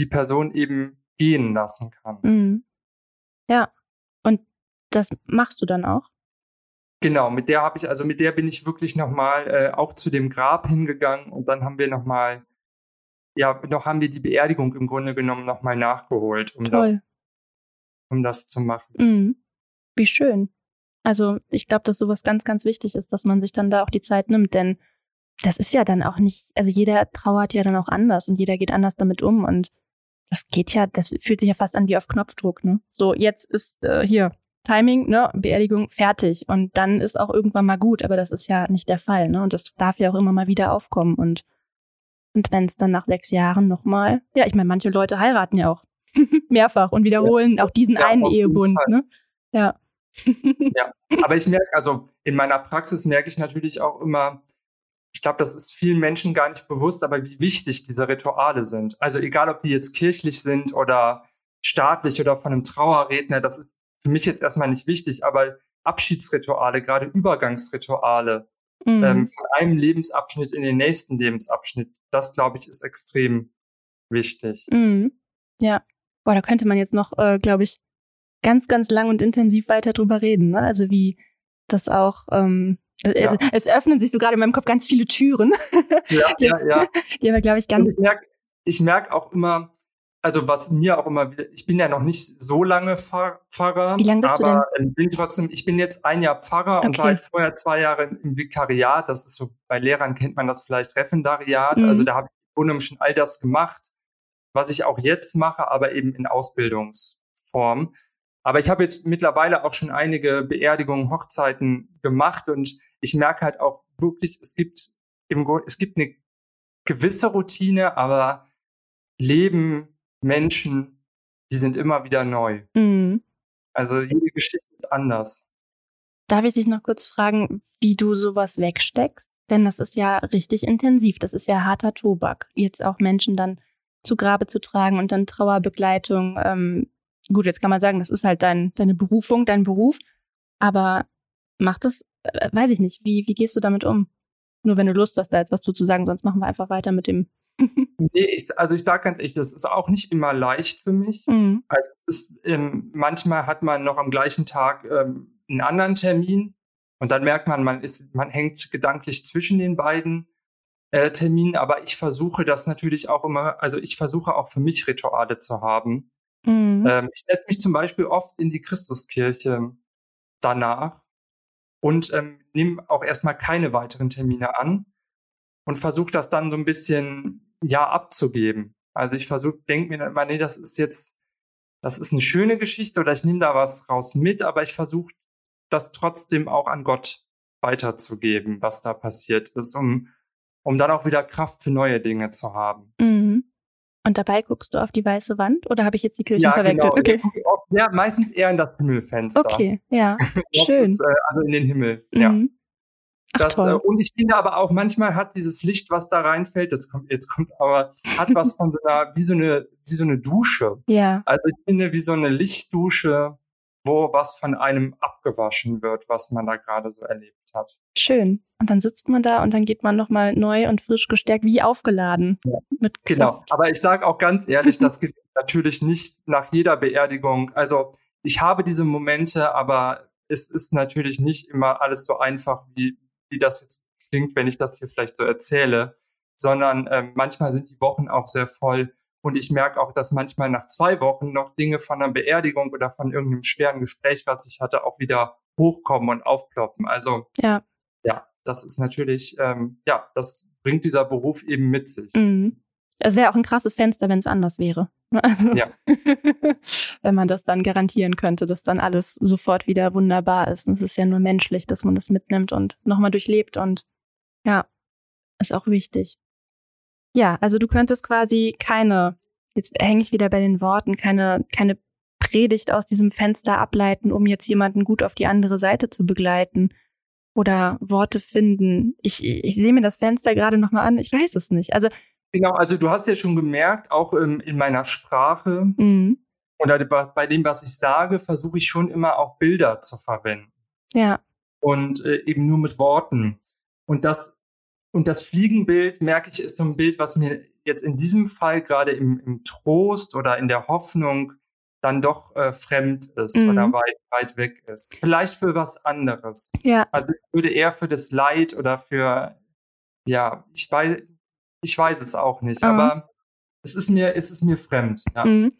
Speaker 1: die Person eben gehen lassen kann.
Speaker 2: Mhm. Ja, und das machst du dann auch?
Speaker 1: Genau, mit der habe ich, also mit der bin ich wirklich nochmal äh, auch zu dem Grab hingegangen und dann haben wir nochmal, ja, noch haben wir die Beerdigung im Grunde genommen nochmal nachgeholt, um das, um das zu machen.
Speaker 2: Mhm. Wie schön. Also ich glaube, dass sowas ganz, ganz wichtig ist, dass man sich dann da auch die Zeit nimmt, denn das ist ja dann auch nicht, also jeder trauert ja dann auch anders und jeder geht anders damit um und das geht ja, das fühlt sich ja fast an wie auf Knopfdruck, ne? So, jetzt ist äh, hier Timing, ne, Beerdigung fertig und dann ist auch irgendwann mal gut, aber das ist ja nicht der Fall, ne? Und das darf ja auch immer mal wieder aufkommen und und wenn es dann nach sechs Jahren nochmal, ja, ich meine, manche Leute heiraten ja auch [LAUGHS] mehrfach und wiederholen ja. auch diesen ja, einen Ehebund, ne? Ja [LAUGHS]
Speaker 1: ja, aber ich merke, also in meiner Praxis merke ich natürlich auch immer, ich glaube, das ist vielen Menschen gar nicht bewusst, aber wie wichtig diese Rituale sind. Also egal, ob die jetzt kirchlich sind oder staatlich oder von einem Trauerredner, das ist für mich jetzt erstmal nicht wichtig, aber Abschiedsrituale, gerade Übergangsrituale mhm. ähm, von einem Lebensabschnitt in den nächsten Lebensabschnitt. Das, glaube ich, ist extrem wichtig.
Speaker 2: Mhm. Ja. Boah, da könnte man jetzt noch, äh, glaube ich, ganz, ganz lang und intensiv weiter drüber reden. Ne? Also wie das auch, ähm, ja. also, es öffnen sich so gerade in meinem Kopf ganz viele Türen.
Speaker 1: Ja, [LAUGHS] die, ja, ja.
Speaker 2: Die aber, glaube ich, ganz.
Speaker 1: Und ich merke merk auch immer, also was mir auch immer wieder, ich bin ja noch nicht so lange Pfarrer,
Speaker 2: Wie lange bist
Speaker 1: aber
Speaker 2: du denn?
Speaker 1: bin trotzdem, ich bin jetzt ein Jahr Pfarrer okay. und war halt vorher zwei Jahre im Vikariat. Das ist so, bei Lehrern kennt man das vielleicht Referendariat. Mhm. Also da habe ich im Grunde schon all das gemacht, was ich auch jetzt mache, aber eben in Ausbildungsform. Aber ich habe jetzt mittlerweile auch schon einige Beerdigungen, Hochzeiten gemacht und ich merke halt auch wirklich, es gibt im Grunde, es gibt eine gewisse Routine, aber Leben Menschen, die sind immer wieder neu. Mhm. Also jede Geschichte ist anders.
Speaker 2: Darf ich dich noch kurz fragen, wie du sowas wegsteckst? Denn das ist ja richtig intensiv. Das ist ja harter Tobak. Jetzt auch Menschen dann zu Grabe zu tragen und dann Trauerbegleitung. Ähm, gut, jetzt kann man sagen, das ist halt dein, deine Berufung, dein Beruf. Aber macht das, äh, weiß ich nicht, wie, wie gehst du damit um? Nur wenn du Lust hast, da jetzt was zu sagen, sonst machen wir einfach weiter mit dem. [LAUGHS]
Speaker 1: nee, ich, also ich sage ganz ehrlich, das ist auch nicht immer leicht für mich. Mhm. Also ist, ähm, manchmal hat man noch am gleichen Tag ähm, einen anderen Termin und dann merkt man, man ist, man hängt gedanklich zwischen den beiden äh, Terminen, aber ich versuche das natürlich auch immer, also ich versuche auch für mich Rituale zu haben. Mhm. Ähm, ich setze mich zum Beispiel oft in die Christuskirche danach und ähm, nehme auch erstmal keine weiteren Termine an und versuche das dann so ein bisschen ja abzugeben. Also ich versuche, denke mir immer, nee, das ist jetzt, das ist eine schöne Geschichte oder ich nehme da was raus mit, aber ich versuche das trotzdem auch an Gott weiterzugeben, was da passiert ist, um, um dann auch wieder Kraft für neue Dinge zu haben.
Speaker 2: Mhm. Und dabei guckst du auf die weiße Wand oder habe ich jetzt die Kirche ja, verwechselt?
Speaker 1: Genau. Okay. Ja, meistens eher in das Himmelfenster.
Speaker 2: Okay, ja. [LAUGHS]
Speaker 1: das
Speaker 2: Schön.
Speaker 1: ist äh, also in den Himmel. Mhm. Ja. Ach, das, äh, und ich finde aber auch manchmal hat dieses Licht, was da reinfällt, das kommt jetzt kommt aber hat was von so einer wie so eine wie so eine Dusche.
Speaker 2: Ja.
Speaker 1: Also ich finde wie so eine Lichtdusche, wo was von einem abgewaschen wird, was man da gerade so erlebt hat.
Speaker 2: Schön. Und dann sitzt man da und dann geht man nochmal neu und frisch gestärkt, wie aufgeladen. Ja. Mit
Speaker 1: genau. Aber ich sage auch ganz ehrlich, das gilt [LAUGHS] natürlich nicht nach jeder Beerdigung. Also ich habe diese Momente, aber es ist natürlich nicht immer alles so einfach, wie, wie das jetzt klingt, wenn ich das hier vielleicht so erzähle, sondern äh, manchmal sind die Wochen auch sehr voll. Und ich merke auch, dass manchmal nach zwei Wochen noch Dinge von einer Beerdigung oder von irgendeinem schweren Gespräch, was ich hatte, auch wieder hochkommen und aufploppen. Also
Speaker 2: ja,
Speaker 1: ja das ist natürlich, ähm, ja, das bringt dieser Beruf eben mit sich.
Speaker 2: Mhm. Das wäre auch ein krasses Fenster, wenn es anders wäre. [LAUGHS] Also, ja. [LAUGHS] wenn man das dann garantieren könnte, dass dann alles sofort wieder wunderbar ist. Und es ist ja nur menschlich, dass man das mitnimmt und nochmal durchlebt und ja, ist auch wichtig. Ja, also du könntest quasi keine, jetzt hänge ich wieder bei den Worten, keine, keine Predigt aus diesem Fenster ableiten, um jetzt jemanden gut auf die andere Seite zu begleiten oder Worte finden. Ich, ich sehe mir das Fenster gerade nochmal an, ich weiß es nicht. Also
Speaker 1: Genau, also du hast ja schon gemerkt, auch ähm, in meiner Sprache mhm. oder bei dem, was ich sage, versuche ich schon immer auch Bilder zu verwenden.
Speaker 2: Ja.
Speaker 1: Und äh, eben nur mit Worten. Und das und das Fliegenbild, merke ich, ist so ein Bild, was mir jetzt in diesem Fall gerade im, im Trost oder in der Hoffnung dann doch äh, fremd ist mhm. oder weit, weit weg ist. Vielleicht für was anderes.
Speaker 2: Ja.
Speaker 1: Also ich würde eher für das Leid oder für, ja, ich weiß, ich weiß es auch nicht, mhm. aber es ist mir, es ist mir fremd. Ja. Mhm.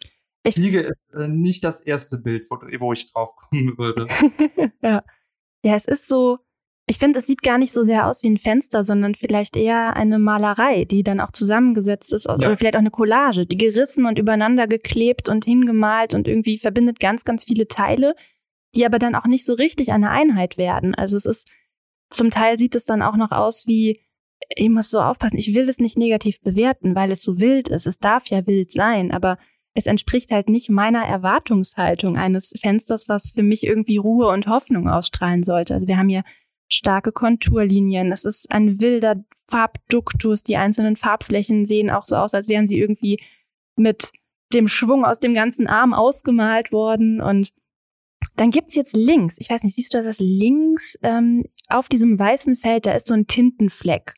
Speaker 1: Ich Fliege ist äh, nicht das erste Bild, wo, wo ich drauf kommen würde. [LAUGHS]
Speaker 2: ja. Ja, es ist so, ich finde, es sieht gar nicht so sehr aus wie ein Fenster, sondern vielleicht eher eine Malerei, die dann auch zusammengesetzt ist, ja. oder vielleicht auch eine Collage, die gerissen und übereinander geklebt und hingemalt und irgendwie verbindet ganz, ganz viele Teile, die aber dann auch nicht so richtig eine Einheit werden. Also es ist, zum Teil sieht es dann auch noch aus wie, ich muss so aufpassen, ich will es nicht negativ bewerten, weil es so wild ist. Es darf ja wild sein, aber es entspricht halt nicht meiner Erwartungshaltung eines Fensters, was für mich irgendwie Ruhe und Hoffnung ausstrahlen sollte. Also wir haben hier starke Konturlinien. Es ist ein wilder Farbduktus. Die einzelnen Farbflächen sehen auch so aus, als wären sie irgendwie mit dem Schwung aus dem ganzen Arm ausgemalt worden. Und Dann gibt's jetzt links, ich weiß nicht, siehst du das links ähm, auf diesem weißen Feld, da ist so ein Tintenfleck.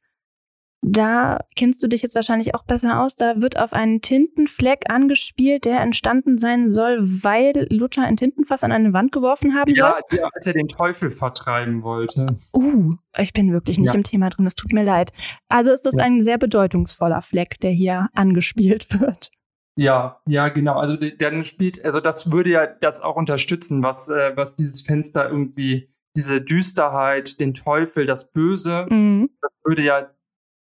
Speaker 2: Da kennst du dich jetzt wahrscheinlich auch besser aus. Da wird auf einen Tintenfleck angespielt, der entstanden sein soll, weil Luther ein Tintenfass an eine Wand geworfen haben
Speaker 1: ja,
Speaker 2: soll.
Speaker 1: Ja, als er den Teufel vertreiben wollte.
Speaker 2: Uh, ich bin wirklich nicht ja. im Thema drin. Es tut mir leid. Also ist das ja. ein sehr bedeutungsvoller Fleck, der hier angespielt [LAUGHS] wird.
Speaker 1: Ja, ja, genau. Also dann spielt, also das würde ja das auch unterstützen, was, äh, was dieses Fenster irgendwie, diese Düsterheit, den Teufel, das Böse, mhm. das würde ja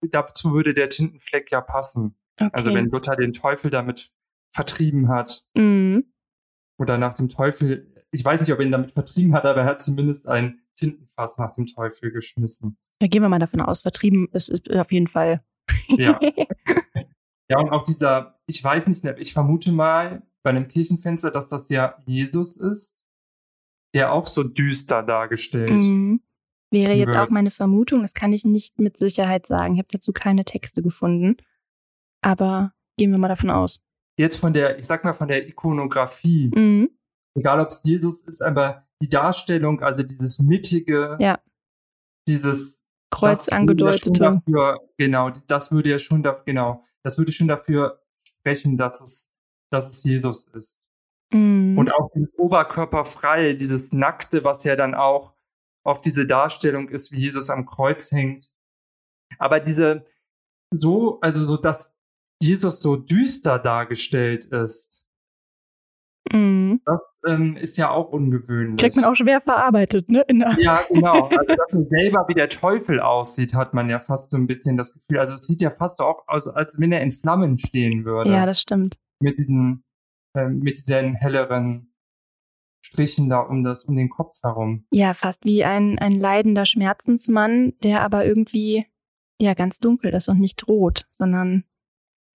Speaker 1: dazu würde der Tintenfleck ja passen. Also okay. Also wenn Luther den Teufel damit vertrieben hat. Mhm. Oder nach dem Teufel, ich weiß nicht, ob er ihn damit vertrieben hat, aber er hat zumindest ein Tintenfass nach dem Teufel geschmissen.
Speaker 2: Da gehen wir mal davon aus, vertrieben ist, ist auf jeden Fall.
Speaker 1: Ja. [LAUGHS] ja, und auch dieser, ich weiß nicht, ich vermute mal bei einem Kirchenfenster, dass das ja Jesus ist, der auch so düster dargestellt mhm.
Speaker 2: Wäre jetzt auch meine Vermutung, das kann ich nicht mit Sicherheit sagen. Ich habe dazu keine Texte gefunden. Aber gehen wir mal davon aus.
Speaker 1: Jetzt von der, ich sag mal, von der Ikonografie. Mhm. Egal ob es Jesus ist, aber die Darstellung, also dieses mittige,
Speaker 2: ja.
Speaker 1: dieses
Speaker 2: Kreuz angedeutete.
Speaker 1: Dafür, genau, das würde ja schon dafür, genau, das würde schon dafür sprechen, dass es, dass es Jesus ist. Mhm. Und auch dieses Oberkörperfreie, dieses Nackte, was ja dann auch auf diese Darstellung ist, wie Jesus am Kreuz hängt. Aber diese, so, also so, dass Jesus so düster dargestellt ist, mhm. das ähm, ist ja auch ungewöhnlich.
Speaker 2: Kriegt man auch schwer verarbeitet, ne?
Speaker 1: ja, genau. [LAUGHS] Also, dass man selber wie der Teufel aussieht, hat man ja fast so ein bisschen das Gefühl. Also, es sieht ja fast so auch aus, als wenn er in Flammen stehen würde.
Speaker 2: Ja, das stimmt.
Speaker 1: Mit diesen, äh, mit diesen helleren Strichen da um das, um den Kopf herum.
Speaker 2: Ja, fast wie ein, ein leidender Schmerzensmann, der aber irgendwie ja ganz dunkel ist und nicht rot, sondern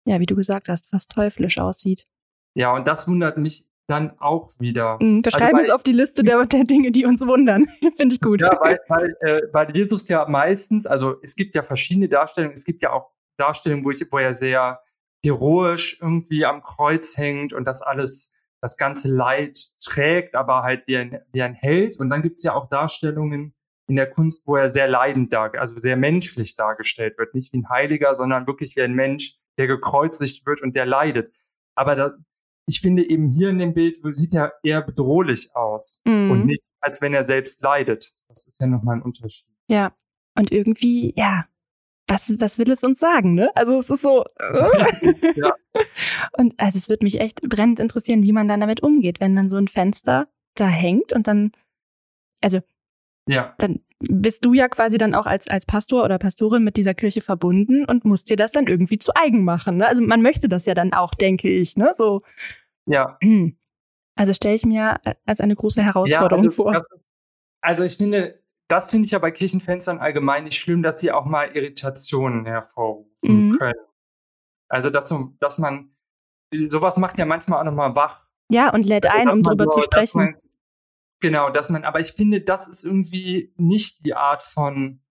Speaker 2: ja, wie du gesagt hast, fast teuflisch aussieht.
Speaker 1: Ja, und das wundert mich dann auch wieder.
Speaker 2: Mhm, wir also schreiben es auf die Liste der, der Dinge, die uns wundern. [LAUGHS] Finde ich gut.
Speaker 1: Ja, weil, weil, äh, weil Jesus ja meistens, also es gibt ja verschiedene Darstellungen, es gibt ja auch Darstellungen, wo, ich, wo er sehr heroisch irgendwie am Kreuz hängt und das alles das ganze Leid trägt, aber halt wie ein, wie ein Held. Und dann gibt's ja auch Darstellungen in der Kunst, wo er sehr leidend dar, also sehr menschlich dargestellt wird. Nicht wie ein Heiliger, sondern wirklich wie ein Mensch, der gekreuzigt wird und der leidet. Aber da, ich finde eben hier in dem Bild sieht er eher bedrohlich aus mhm. und nicht, als wenn er selbst leidet. Das ist ja nochmal ein Unterschied.
Speaker 2: Ja. Und irgendwie, ja, was, was will es uns sagen, ne? Also es ist so. Äh. ja. [LAUGHS] Und also es würde mich echt brennend interessieren, wie man dann damit umgeht, wenn dann so ein Fenster da hängt und dann, also
Speaker 1: ja.
Speaker 2: dann bist du ja quasi dann auch als, als Pastor oder Pastorin mit dieser Kirche verbunden und musst dir das dann irgendwie zu eigen machen. Ne? Also man möchte das ja dann auch, denke ich, ne? So.
Speaker 1: Ja.
Speaker 2: Hm. Also stelle ich mir als eine große Herausforderung ja, also, vor.
Speaker 1: Das, also ich finde, das finde ich ja bei Kirchenfenstern allgemein nicht schlimm, dass sie auch mal Irritationen hervorrufen mhm. können. Also, dass, dass man, sowas macht ja manchmal auch nochmal wach.
Speaker 2: Ja, und lädt also, ein, um drüber so, zu sprechen.
Speaker 1: Man, genau, dass man, aber ich finde, das ist irgendwie nicht die Art von,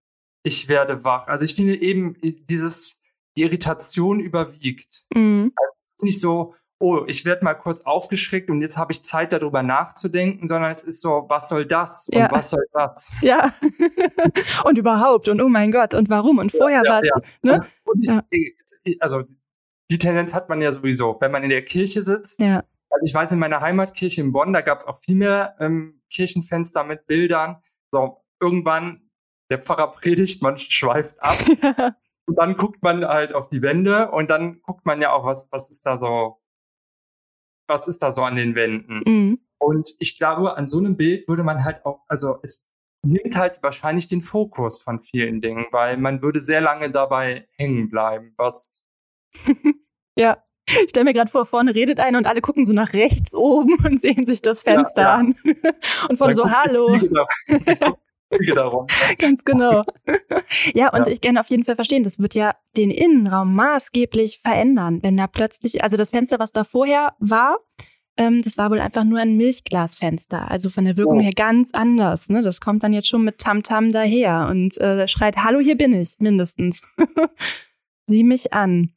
Speaker 1: ich werde wach. Also, ich finde eben, dieses, die Irritation überwiegt. Mhm. Also, nicht so, oh, ich werde mal kurz aufgeschreckt und jetzt habe ich Zeit, darüber nachzudenken, sondern es ist so, was soll das und ja. was soll das?
Speaker 2: Ja. [LAUGHS] und überhaupt und oh mein Gott und warum und vorher ja, was. Ja. Ne?
Speaker 1: Also, ich, also die Tendenz hat man ja sowieso, wenn man in der Kirche sitzt.
Speaker 2: Ja.
Speaker 1: Also ich weiß, in meiner Heimatkirche in Bonn, da gab es auch viel mehr ähm, Kirchenfenster mit Bildern. So, irgendwann, der Pfarrer predigt, man schweift ab. [LAUGHS] und dann guckt man halt auf die Wände und dann guckt man ja auch, was, was ist da so was ist da so an den Wänden? Mhm. Und ich glaube, an so einem Bild würde man halt auch, also es nimmt halt wahrscheinlich den Fokus von vielen Dingen, weil man würde sehr lange dabei hängen bleiben, was. [LAUGHS]
Speaker 2: ja. Ich stelle mir gerade vor, vorne redet einer und alle gucken so nach rechts oben [LAUGHS] und sehen sich das Fenster ja, ja. an. [LAUGHS] Und vorne so, hallo. [LAUGHS]
Speaker 1: darum. [LAUGHS]
Speaker 2: Ganz genau. [LAUGHS] Ja, und ja. ich kann auf jeden Fall verstehen, das wird ja den Innenraum maßgeblich verändern, wenn da plötzlich, also das Fenster, was da vorher war, ähm, das war wohl einfach nur ein Milchglasfenster, also von der Wirkung oh. her ganz anders. Ne? Das kommt dann jetzt schon mit Tamtam -Tam daher und äh, schreit, hallo, hier bin ich, mindestens. Sieh mich an.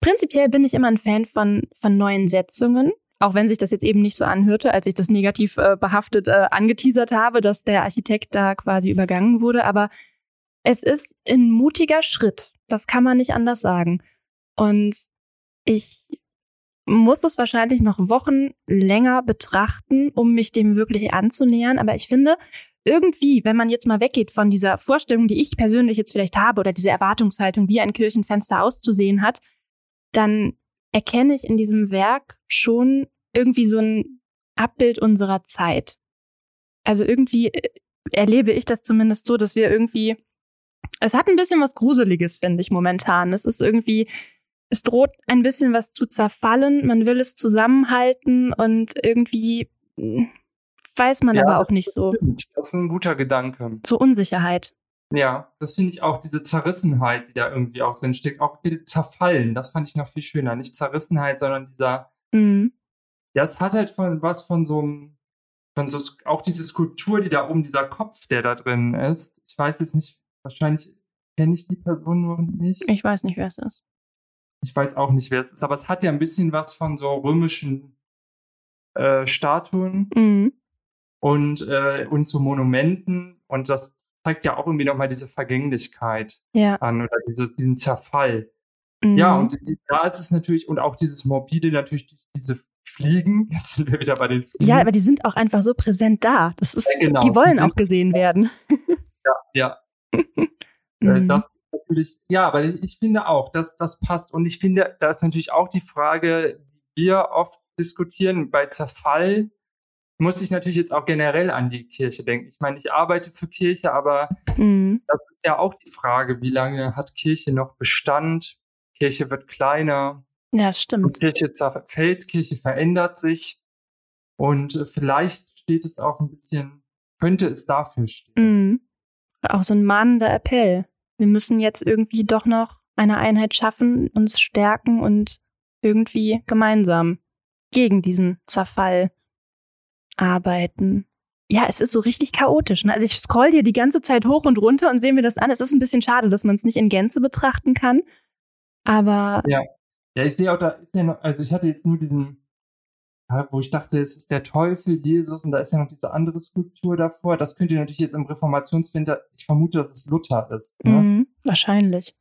Speaker 2: Prinzipiell bin ich immer ein Fan von, von neuen Setzungen, auch wenn sich das jetzt eben nicht so anhörte, als ich das negativ äh, behaftet äh, angeteasert habe, dass der Architekt da quasi übergangen wurde. Aber es ist ein mutiger Schritt. Das kann man nicht anders sagen. Und ich muss es wahrscheinlich noch Wochen länger betrachten, um mich dem wirklich anzunähern. Aber ich finde, irgendwie, wenn man jetzt mal weggeht von dieser Vorstellung, die ich persönlich jetzt vielleicht habe oder diese Erwartungshaltung, wie ein Kirchenfenster auszusehen hat, dann erkenne ich in diesem Werk schon irgendwie so ein Abbild unserer Zeit. Also irgendwie äh, erlebe ich das zumindest so, dass wir irgendwie, es hat ein bisschen was Gruseliges, finde ich momentan. Es ist irgendwie, es droht ein bisschen was zu zerfallen, man will es zusammenhalten und irgendwie hm, weiß man ja, aber auch nicht so.
Speaker 1: Stimmt. Das ist ein guter Gedanke.
Speaker 2: Zur Unsicherheit.
Speaker 1: Ja, das finde ich auch, diese Zerrissenheit, die da irgendwie auch drin steckt, auch zerfallen, das fand ich noch viel schöner. Nicht Zerrissenheit, sondern dieser, mhm. Ja, es hat halt von was von so einem, von so, auch diese Skulptur, die da oben, dieser Kopf, der da drin ist. Ich weiß jetzt nicht, wahrscheinlich kenne ich die Person nur nicht.
Speaker 2: Ich weiß nicht, wer es ist.
Speaker 1: Ich weiß auch nicht, wer es ist, aber es hat ja ein bisschen was von so römischen äh, Statuen mhm. und, äh, und so Monumenten und das zeigt ja auch irgendwie nochmal diese Vergänglichkeit
Speaker 2: ja.
Speaker 1: an oder dieses, diesen Zerfall. Mhm. Ja, und da ist es natürlich, und auch dieses Morbide natürlich diese Fliegen, jetzt sind wir wieder bei den Fliegen.
Speaker 2: Ja, aber die sind auch einfach so präsent da. Das ist, ja, genau. die wollen die auch gesehen werden.
Speaker 1: Ja, ja. [LAUGHS] Äh, mhm. Das natürlich, ja, aber ich finde auch, dass das passt. Und ich finde, da ist natürlich auch die Frage, die wir oft diskutieren, bei Zerfall muss ich natürlich jetzt auch generell an die Kirche denken. Ich meine, ich arbeite für Kirche, aber mhm. das ist ja auch die Frage, wie lange hat Kirche noch Bestand? Kirche wird kleiner.
Speaker 2: Ja, stimmt.
Speaker 1: Kirche zerfällt, Kirche verändert sich. Und äh, vielleicht steht es auch ein bisschen, könnte es dafür stehen.
Speaker 2: Mhm. Auch so ein mahnender Appell. Wir müssen jetzt irgendwie doch noch eine Einheit schaffen, uns stärken und irgendwie gemeinsam gegen diesen Zerfall arbeiten. Ja, es ist so richtig chaotisch. Ne? Also ich scroll hier die ganze Zeit hoch und runter und sehe mir das an. Es ist ein bisschen schade, dass man es nicht in Gänze betrachten kann. Aber.
Speaker 1: Ja, ja ich sehe auch, da ist ja noch, also ich hatte jetzt nur diesen, wo ich dachte, es ist der Teufel, Jesus, und da ist ja noch diese andere Skulptur davor. Das könnt ihr natürlich jetzt im Reformationswinter, ich vermute, dass es Luther ist. Ne?
Speaker 2: Mhm, wahrscheinlich.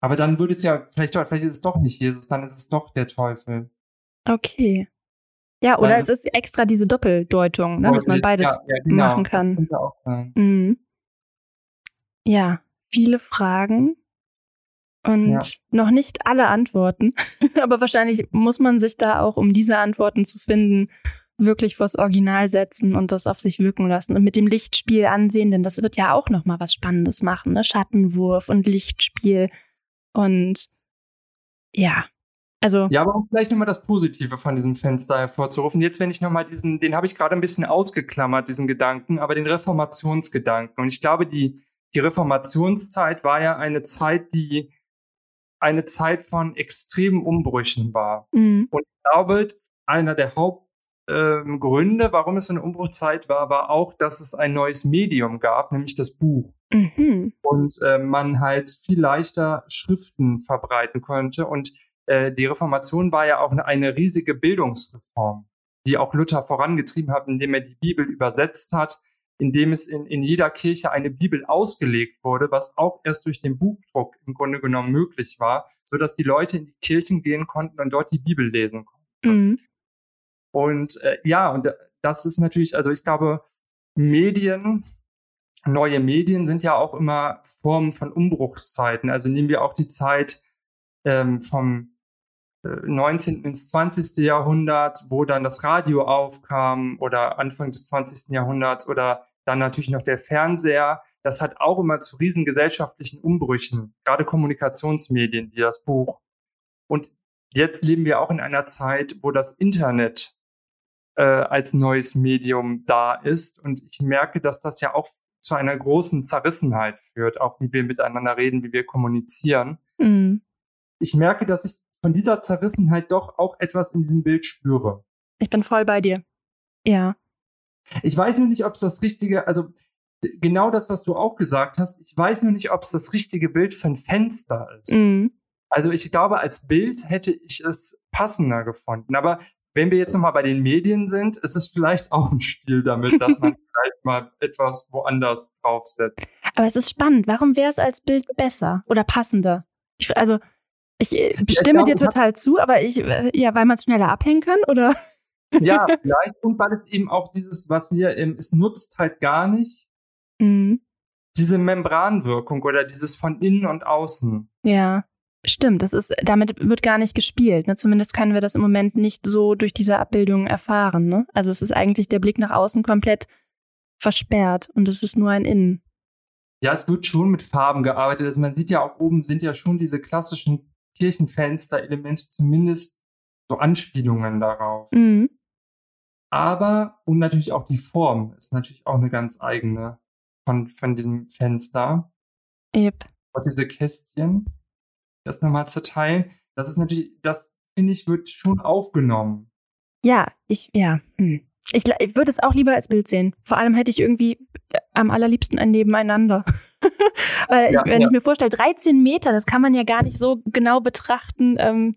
Speaker 1: Aber dann würde es ja, vielleicht, vielleicht ist es doch nicht Jesus, dann ist es doch der Teufel.
Speaker 2: Okay. Ja, oder Dann, es ist extra diese Doppeldeutung, ne, dass man beides ja, ja, genau. machen kann. Mhm. Ja, viele Fragen und ja. noch nicht alle Antworten. [LAUGHS] Aber wahrscheinlich muss man sich da auch, um diese Antworten zu finden, wirklich vors Original setzen und das auf sich wirken lassen und mit dem Lichtspiel ansehen, denn das wird ja auch noch mal was Spannendes machen, ne? Schattenwurf und Lichtspiel und ja, also
Speaker 1: ja, aber um vielleicht nochmal das Positive von diesem Fenster hervorzurufen. Jetzt, wenn ich nochmal diesen, den habe ich gerade ein bisschen ausgeklammert, diesen Gedanken, aber den Reformationsgedanken. Und ich glaube, die, die Reformationszeit war ja eine Zeit, die eine Zeit von extremen Umbrüchen war. Mhm. Und ich glaube, einer der Hauptgründe, ähm, warum es eine Umbruchzeit war, war auch, dass es ein neues Medium gab, nämlich das Buch. Mhm. Und äh, man halt viel leichter Schriften verbreiten konnte. Und äh, die Reformation war ja auch eine riesige Bildungsreform, die auch Luther vorangetrieben hat, indem er die Bibel übersetzt hat, indem es in, in jeder Kirche eine Bibel ausgelegt wurde, was auch erst durch den Buchdruck im Grunde genommen möglich war, so dass die Leute in die Kirchen gehen konnten und dort die Bibel lesen konnten. Mhm. Und äh, ja, und das ist natürlich, also ich glaube, Medien, neue Medien sind ja auch immer Formen von Umbruchszeiten. Also nehmen wir auch die Zeit ähm, vom 19. ins 20. Jahrhundert, wo dann das Radio aufkam oder Anfang des 20. Jahrhunderts oder dann natürlich noch der Fernseher. Das hat auch immer zu riesen gesellschaftlichen Umbrüchen, gerade Kommunikationsmedien wie das Buch. Und jetzt leben wir auch in einer Zeit, wo das Internet äh, als neues Medium da ist. Und ich merke, dass das ja auch zu einer großen Zerrissenheit führt, auch wie wir miteinander reden, wie wir kommunizieren. Mhm. Ich merke, dass ich von dieser Zerrissenheit doch auch etwas in diesem Bild spüre.
Speaker 2: Ich bin voll bei dir. Ja.
Speaker 1: Ich weiß nur nicht, ob es das richtige, also genau das, was du auch gesagt hast, ich weiß nur nicht, ob es das richtige Bild für ein Fenster ist. Mhm. Also ich glaube, als Bild hätte ich es passender gefunden. Aber wenn wir jetzt nochmal bei den Medien sind, ist es vielleicht auch ein Spiel damit, dass man [LAUGHS] vielleicht mal etwas woanders draufsetzt.
Speaker 2: Aber es ist spannend. Warum wäre es als Bild besser oder passender? Ich, also, ich äh, stimme dir total zu, aber ich, äh, ja, weil man es schneller abhängen kann, oder?
Speaker 1: Ja, [LAUGHS] vielleicht. Und weil es eben auch dieses, was wir, ähm, es nutzt halt gar nicht. Mhm. Diese Membranwirkung oder dieses von innen und außen.
Speaker 2: Ja. Stimmt, das ist, damit wird gar nicht gespielt. Ne? Zumindest können wir das im Moment nicht so durch diese Abbildung erfahren. Ne? Also es ist eigentlich der Blick nach außen komplett versperrt und es ist nur ein Innen.
Speaker 1: Ja, es wird schon mit Farben gearbeitet. Also man sieht ja auch oben sind ja schon diese klassischen Kirchenfenster-Elemente, zumindest so Anspielungen darauf. Mhm. Aber, und natürlich auch die Form ist natürlich auch eine ganz eigene von, von diesem Fenster.
Speaker 2: Yep.
Speaker 1: Und diese Kästchen das nochmal zu teilen. Das ist natürlich, das finde ich, wird schon aufgenommen.
Speaker 2: Ja, ich, ja. Hm. Ich, ich würde es auch lieber als Bild sehen. Vor allem hätte ich irgendwie äh, am allerliebsten ein Nebeneinander. [LAUGHS] [LAUGHS] Weil ja, ich, wenn ja. ich mir vorstelle, 13 Meter, das kann man ja gar nicht so genau betrachten, ähm,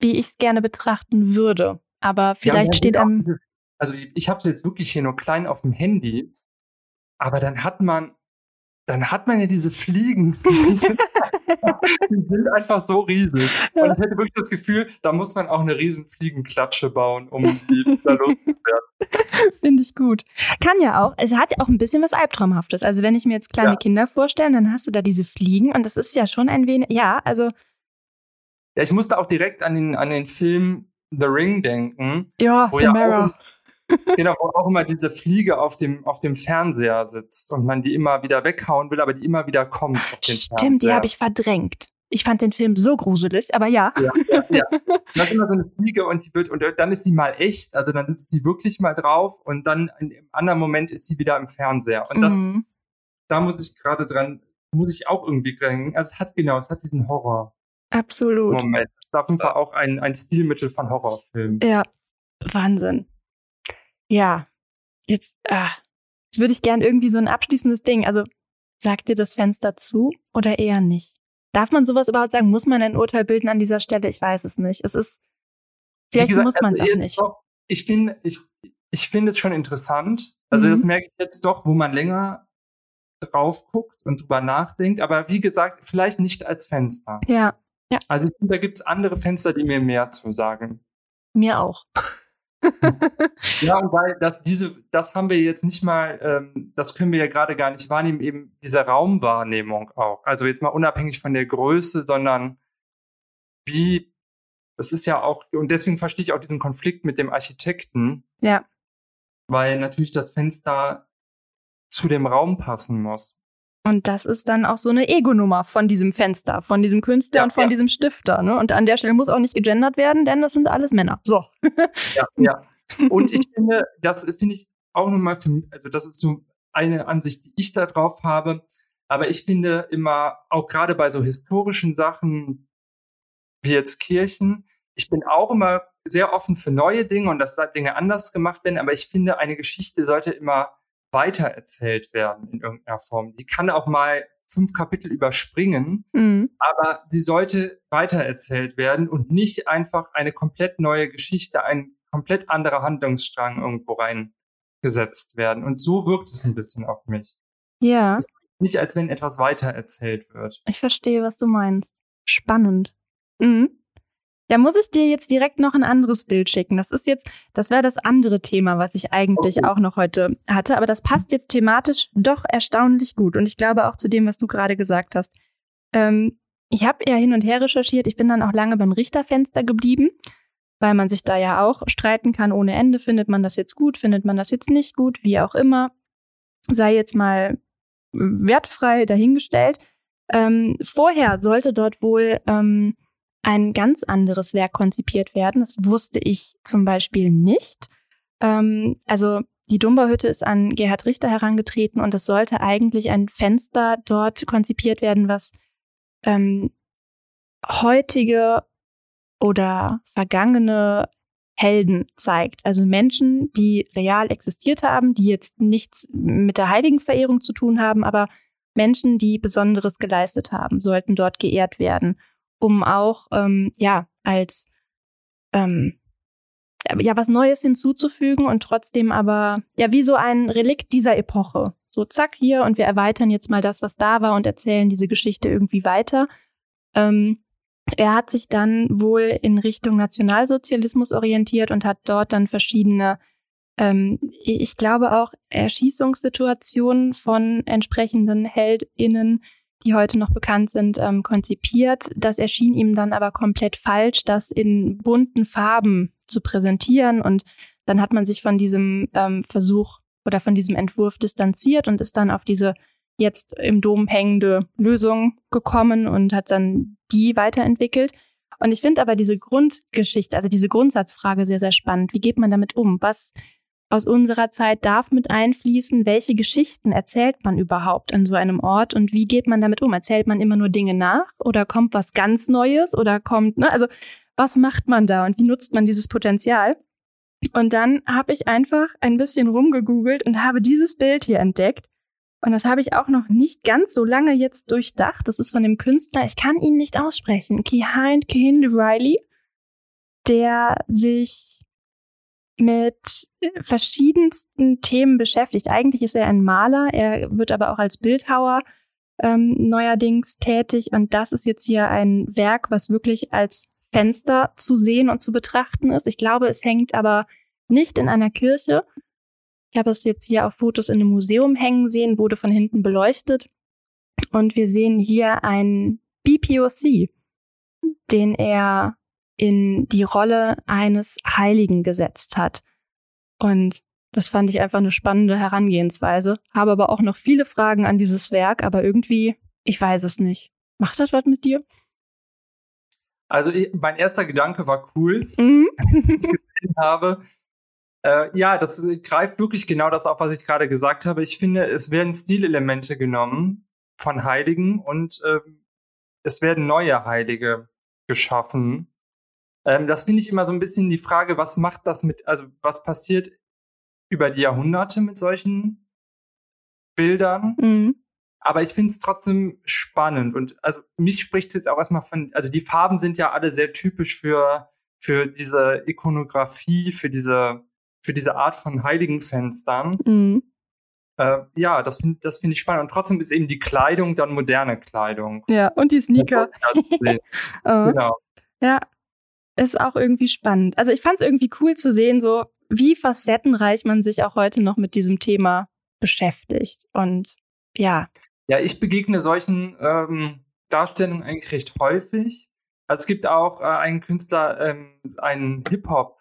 Speaker 2: wie ich es gerne betrachten würde. Aber vielleicht ja, steht am.
Speaker 1: Also ich habe es jetzt wirklich hier nur klein auf dem Handy, aber dann hat man dann hat man ja diese Fliegen, [LAUGHS] die sind, die sind einfach so riesig. Und ich hätte wirklich das Gefühl, da muss man auch eine riesen Fliegenklatsche bauen, um die da loszuwerden. [LAUGHS]
Speaker 2: Finde ich gut. Kann ja auch. Es hat ja auch ein bisschen was Albtraumhaftes. Also wenn ich mir jetzt kleine ja. Kinder vorstelle, dann hast du da diese Fliegen und das ist ja schon ein wenig, ja, also.
Speaker 1: Ja, ich musste auch direkt an den, an den Film The Ring denken.
Speaker 2: Ja, Samara. Ja [LAUGHS]
Speaker 1: genau, wo auch immer diese Fliege auf dem, auf dem Fernseher sitzt und man die immer wieder weghauen will, aber die immer wieder kommt auf den
Speaker 2: Stimmt, Fernseher. die habe ich verdrängt. Ich fand den Film so gruselig, aber ja. Ja, ja, ja. [LAUGHS]
Speaker 1: Das ist immer so eine Fliege und die wird, und dann ist die mal echt, also dann sitzt die wirklich mal drauf und dann im anderen Moment ist sie wieder im Fernseher. Und das, mhm. da muss ich gerade dran, muss ich auch irgendwie denken. Also es hat genau, es hat diesen Horror.
Speaker 2: Absolut.
Speaker 1: Moment. Das ist auf jeden Fall auch ein, ein Stilmittel von Horrorfilmen.
Speaker 2: Ja. Wahnsinn. Ja, jetzt, ah, jetzt würde ich gern irgendwie so ein abschließendes Ding. Also sagt dir das Fenster zu oder eher nicht? Darf man sowas überhaupt sagen? Muss man ein Urteil bilden an dieser Stelle? Ich weiß es nicht. Es ist, vielleicht gesagt, muss man es also auch nicht.
Speaker 1: Doch, ich finde, ich, ich finde es schon interessant. Also mhm. das merke ich jetzt doch, wo man länger drauf guckt und drüber nachdenkt. Aber wie gesagt, vielleicht nicht als Fenster.
Speaker 2: Ja. ja.
Speaker 1: Also da gibt es andere Fenster, die mir mehr zu sagen.
Speaker 2: Mir auch
Speaker 1: ja, und weil das, diese, das haben wir jetzt nicht mal, ähm, das können wir ja gerade gar nicht wahrnehmen, eben diese Raumwahrnehmung auch. Also jetzt mal unabhängig von der Größe, sondern wie, es ist ja auch, und deswegen verstehe ich auch diesen Konflikt mit dem Architekten.
Speaker 2: Ja.
Speaker 1: Weil natürlich das Fenster zu dem Raum passen muss.
Speaker 2: Und das ist dann auch so eine Ego-Nummer von diesem Fenster, von diesem Künstler ja, und von ja. diesem Stifter. Ne? Und an der Stelle muss auch nicht gegendert werden, denn das sind alles Männer. So.
Speaker 1: Ja, [LAUGHS] ja. Und ich finde, das finde ich auch nochmal, für, also das ist so eine Ansicht, die ich da drauf habe. Aber ich finde immer, auch gerade bei so historischen Sachen wie jetzt Kirchen, ich bin auch immer sehr offen für neue Dinge und dass da Dinge anders gemacht werden. Aber ich finde, eine Geschichte sollte immer weitererzählt werden in irgendeiner Form. Die kann auch mal fünf Kapitel überspringen, mhm. aber sie sollte weitererzählt werden und nicht einfach eine komplett neue Geschichte, ein komplett anderer Handlungsstrang irgendwo reingesetzt werden. Und so wirkt es ein bisschen auf mich.
Speaker 2: Ja.
Speaker 1: nicht, als wenn etwas weitererzählt wird.
Speaker 2: Ich verstehe, was du meinst. Spannend. Mhm. Da muss ich dir jetzt direkt noch ein anderes Bild schicken. Das ist jetzt, das wäre das andere Thema, was ich eigentlich okay. auch noch heute hatte. Aber das passt jetzt thematisch doch erstaunlich gut. Und ich glaube auch zu dem, was du gerade gesagt hast. Ähm, ich habe eher hin und her recherchiert. Ich bin dann auch lange beim Richterfenster geblieben, weil man sich da ja auch streiten kann ohne Ende. Findet man das jetzt gut? Findet man das jetzt nicht gut? Wie auch immer. Sei jetzt mal wertfrei dahingestellt. Ähm, vorher sollte dort wohl ähm, ein ganz anderes Werk konzipiert werden. Das wusste ich zum Beispiel nicht. Ähm, also die Dumba-Hütte ist an Gerhard Richter herangetreten und es sollte eigentlich ein Fenster dort konzipiert werden, was ähm, heutige oder vergangene Helden zeigt. Also Menschen, die real existiert haben, die jetzt nichts mit der Heiligenverehrung zu tun haben, aber Menschen, die Besonderes geleistet haben, sollten dort geehrt werden um auch ähm, ja als ähm, ja was Neues hinzuzufügen und trotzdem aber ja wie so ein Relikt dieser Epoche. So zack hier und wir erweitern jetzt mal das, was da war und erzählen diese Geschichte irgendwie weiter. Ähm, er hat sich dann wohl in Richtung Nationalsozialismus orientiert und hat dort dann verschiedene, ähm, ich glaube auch Erschießungssituationen von entsprechenden HeldInnen die heute noch bekannt sind, ähm, konzipiert. Das erschien ihm dann aber komplett falsch, das in bunten Farben zu präsentieren. Und dann hat man sich von diesem ähm, Versuch oder von diesem Entwurf distanziert und ist dann auf diese jetzt im Dom hängende Lösung gekommen und hat dann die weiterentwickelt. Und ich finde aber diese Grundgeschichte, also diese Grundsatzfrage sehr, sehr spannend. Wie geht man damit um? Was aus unserer Zeit darf mit einfließen, welche Geschichten erzählt man überhaupt an so einem Ort und wie geht man damit um? Erzählt man immer nur Dinge nach oder kommt was ganz Neues oder kommt, ne? Also was macht man da und wie nutzt man dieses Potenzial? Und dann habe ich einfach ein bisschen rumgegoogelt und habe dieses Bild hier entdeckt. Und das habe ich auch noch nicht ganz so lange jetzt durchdacht. Das ist von dem Künstler, ich kann ihn nicht aussprechen, Kehind Kehinde Riley, der sich mit verschiedensten Themen beschäftigt. Eigentlich ist er ein Maler, er wird aber auch als Bildhauer ähm, neuerdings tätig. Und das ist jetzt hier ein Werk, was wirklich als Fenster zu sehen und zu betrachten ist. Ich glaube, es hängt aber nicht in einer Kirche. Ich habe es jetzt hier auf Fotos in einem Museum hängen sehen, wurde von hinten beleuchtet. Und wir sehen hier ein BPOC, den er in die Rolle eines Heiligen gesetzt hat. Und das fand ich einfach eine spannende Herangehensweise. Habe aber auch noch viele Fragen an dieses Werk, aber irgendwie, ich weiß es nicht. Macht das was mit dir?
Speaker 1: Also ich, mein erster Gedanke war cool, mhm. als ich [LAUGHS] gesehen habe. Äh, ja, das greift wirklich genau das auf, was ich gerade gesagt habe. Ich finde, es werden Stilelemente genommen von Heiligen und äh, es werden neue Heilige geschaffen. Ähm, das finde ich immer so ein bisschen die Frage, was macht das mit, also was passiert über die Jahrhunderte mit solchen Bildern? Mhm. Aber ich finde es trotzdem spannend und also mich spricht es jetzt auch erstmal von, also die Farben sind ja alle sehr typisch für, für diese Ikonografie, für diese, für diese Art von Heiligenfenstern. Mhm. Äh, ja, das finde das finde ich spannend. Und trotzdem ist eben die Kleidung dann moderne Kleidung.
Speaker 2: Ja, und die Sneaker. [LAUGHS] oh. Genau. Ja, ist auch irgendwie spannend. Also ich fand es irgendwie cool zu sehen, so wie facettenreich man sich auch heute noch mit diesem Thema beschäftigt. Und ja.
Speaker 1: Ja, ich begegne solchen ähm, Darstellungen eigentlich recht häufig. Also es gibt auch äh, einen Künstler, ähm, einen Hip-Hop,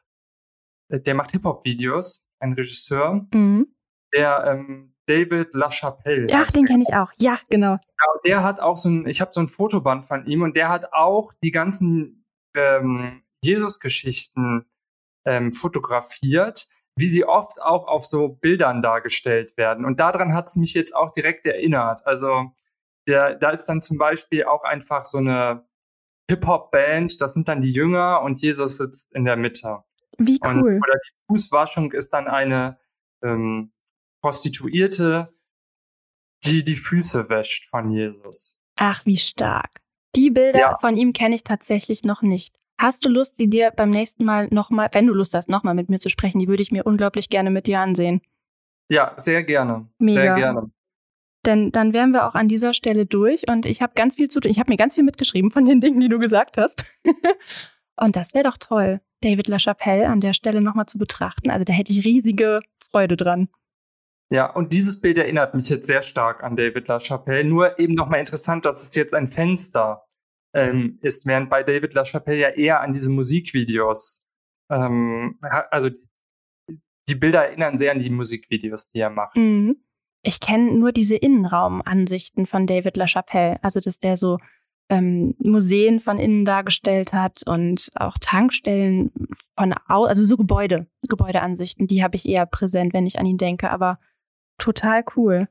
Speaker 1: äh, der macht Hip-Hop-Videos, ein Regisseur, mhm. der ähm, David LaChapelle.
Speaker 2: Ach, den kenne ich auch. Ja, genau. Ja,
Speaker 1: der hat auch so ein, ich habe so ein Fotoband von ihm und der hat auch die ganzen ähm, Jesus-Geschichten ähm, fotografiert, wie sie oft auch auf so Bildern dargestellt werden. Und daran hat es mich jetzt auch direkt erinnert. Also der, da ist dann zum Beispiel auch einfach so eine Hip-Hop-Band, das sind dann die Jünger und Jesus sitzt in der Mitte.
Speaker 2: Wie cool. Und,
Speaker 1: oder die Fußwaschung ist dann eine ähm, Prostituierte, die die Füße wäscht von Jesus.
Speaker 2: Ach, wie stark. Die Bilder ja. von ihm kenne ich tatsächlich noch nicht. Hast du Lust, die dir beim nächsten Mal nochmal, wenn du Lust hast, nochmal mit mir zu sprechen, die würde ich mir unglaublich gerne mit dir ansehen.
Speaker 1: Ja, sehr gerne. Mega. Sehr gerne.
Speaker 2: Denn dann wären wir auch an dieser Stelle durch und ich habe ganz viel zu tun. Ich habe mir ganz viel mitgeschrieben von den Dingen, die du gesagt hast. [LAUGHS] und das wäre doch toll, David LaChapelle an der Stelle nochmal zu betrachten. Also da hätte ich riesige Freude dran.
Speaker 1: Ja, und dieses Bild erinnert mich jetzt sehr stark an David LaChapelle. Nur eben nochmal interessant, dass es jetzt ein Fenster ähm, ist, während bei David LaChapelle ja eher an diese Musikvideos, ähm, also die Bilder erinnern sehr an die Musikvideos, die er macht. Mhm.
Speaker 2: Ich kenne nur diese Innenraumansichten von David LaChapelle, also dass der so ähm, Museen von innen dargestellt hat und auch Tankstellen von au also so Gebäude, Gebäudeansichten, die habe ich eher präsent, wenn ich an ihn denke, aber total cool.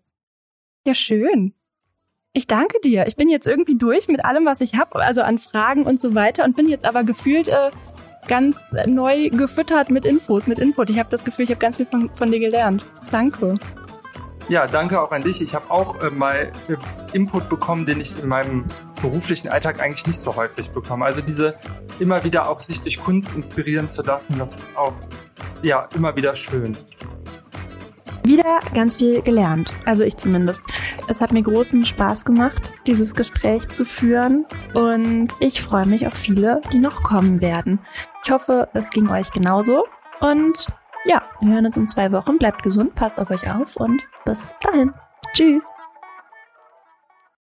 Speaker 2: Ja, schön. Ich danke dir. Ich bin jetzt irgendwie durch mit allem, was ich habe, also an Fragen und so weiter und bin jetzt aber gefühlt äh, ganz neu gefüttert mit Infos, mit Input. Ich habe das Gefühl, ich habe ganz viel von, von dir gelernt. Danke.
Speaker 1: Ja, danke auch an dich. Ich habe auch äh, mal äh, Input bekommen, den ich in meinem beruflichen Alltag eigentlich nicht so häufig bekomme. Also diese immer wieder auch sich durch Kunst inspirieren zu lassen, das ist auch ja immer wieder schön.
Speaker 2: Wieder ganz viel gelernt, also ich zumindest. Es hat mir großen Spaß gemacht, dieses Gespräch zu führen und ich freue mich auf viele, die noch kommen werden. Ich hoffe, es ging euch genauso und ja, wir hören uns in zwei Wochen. Bleibt gesund, passt auf euch auf und bis dahin. Tschüss.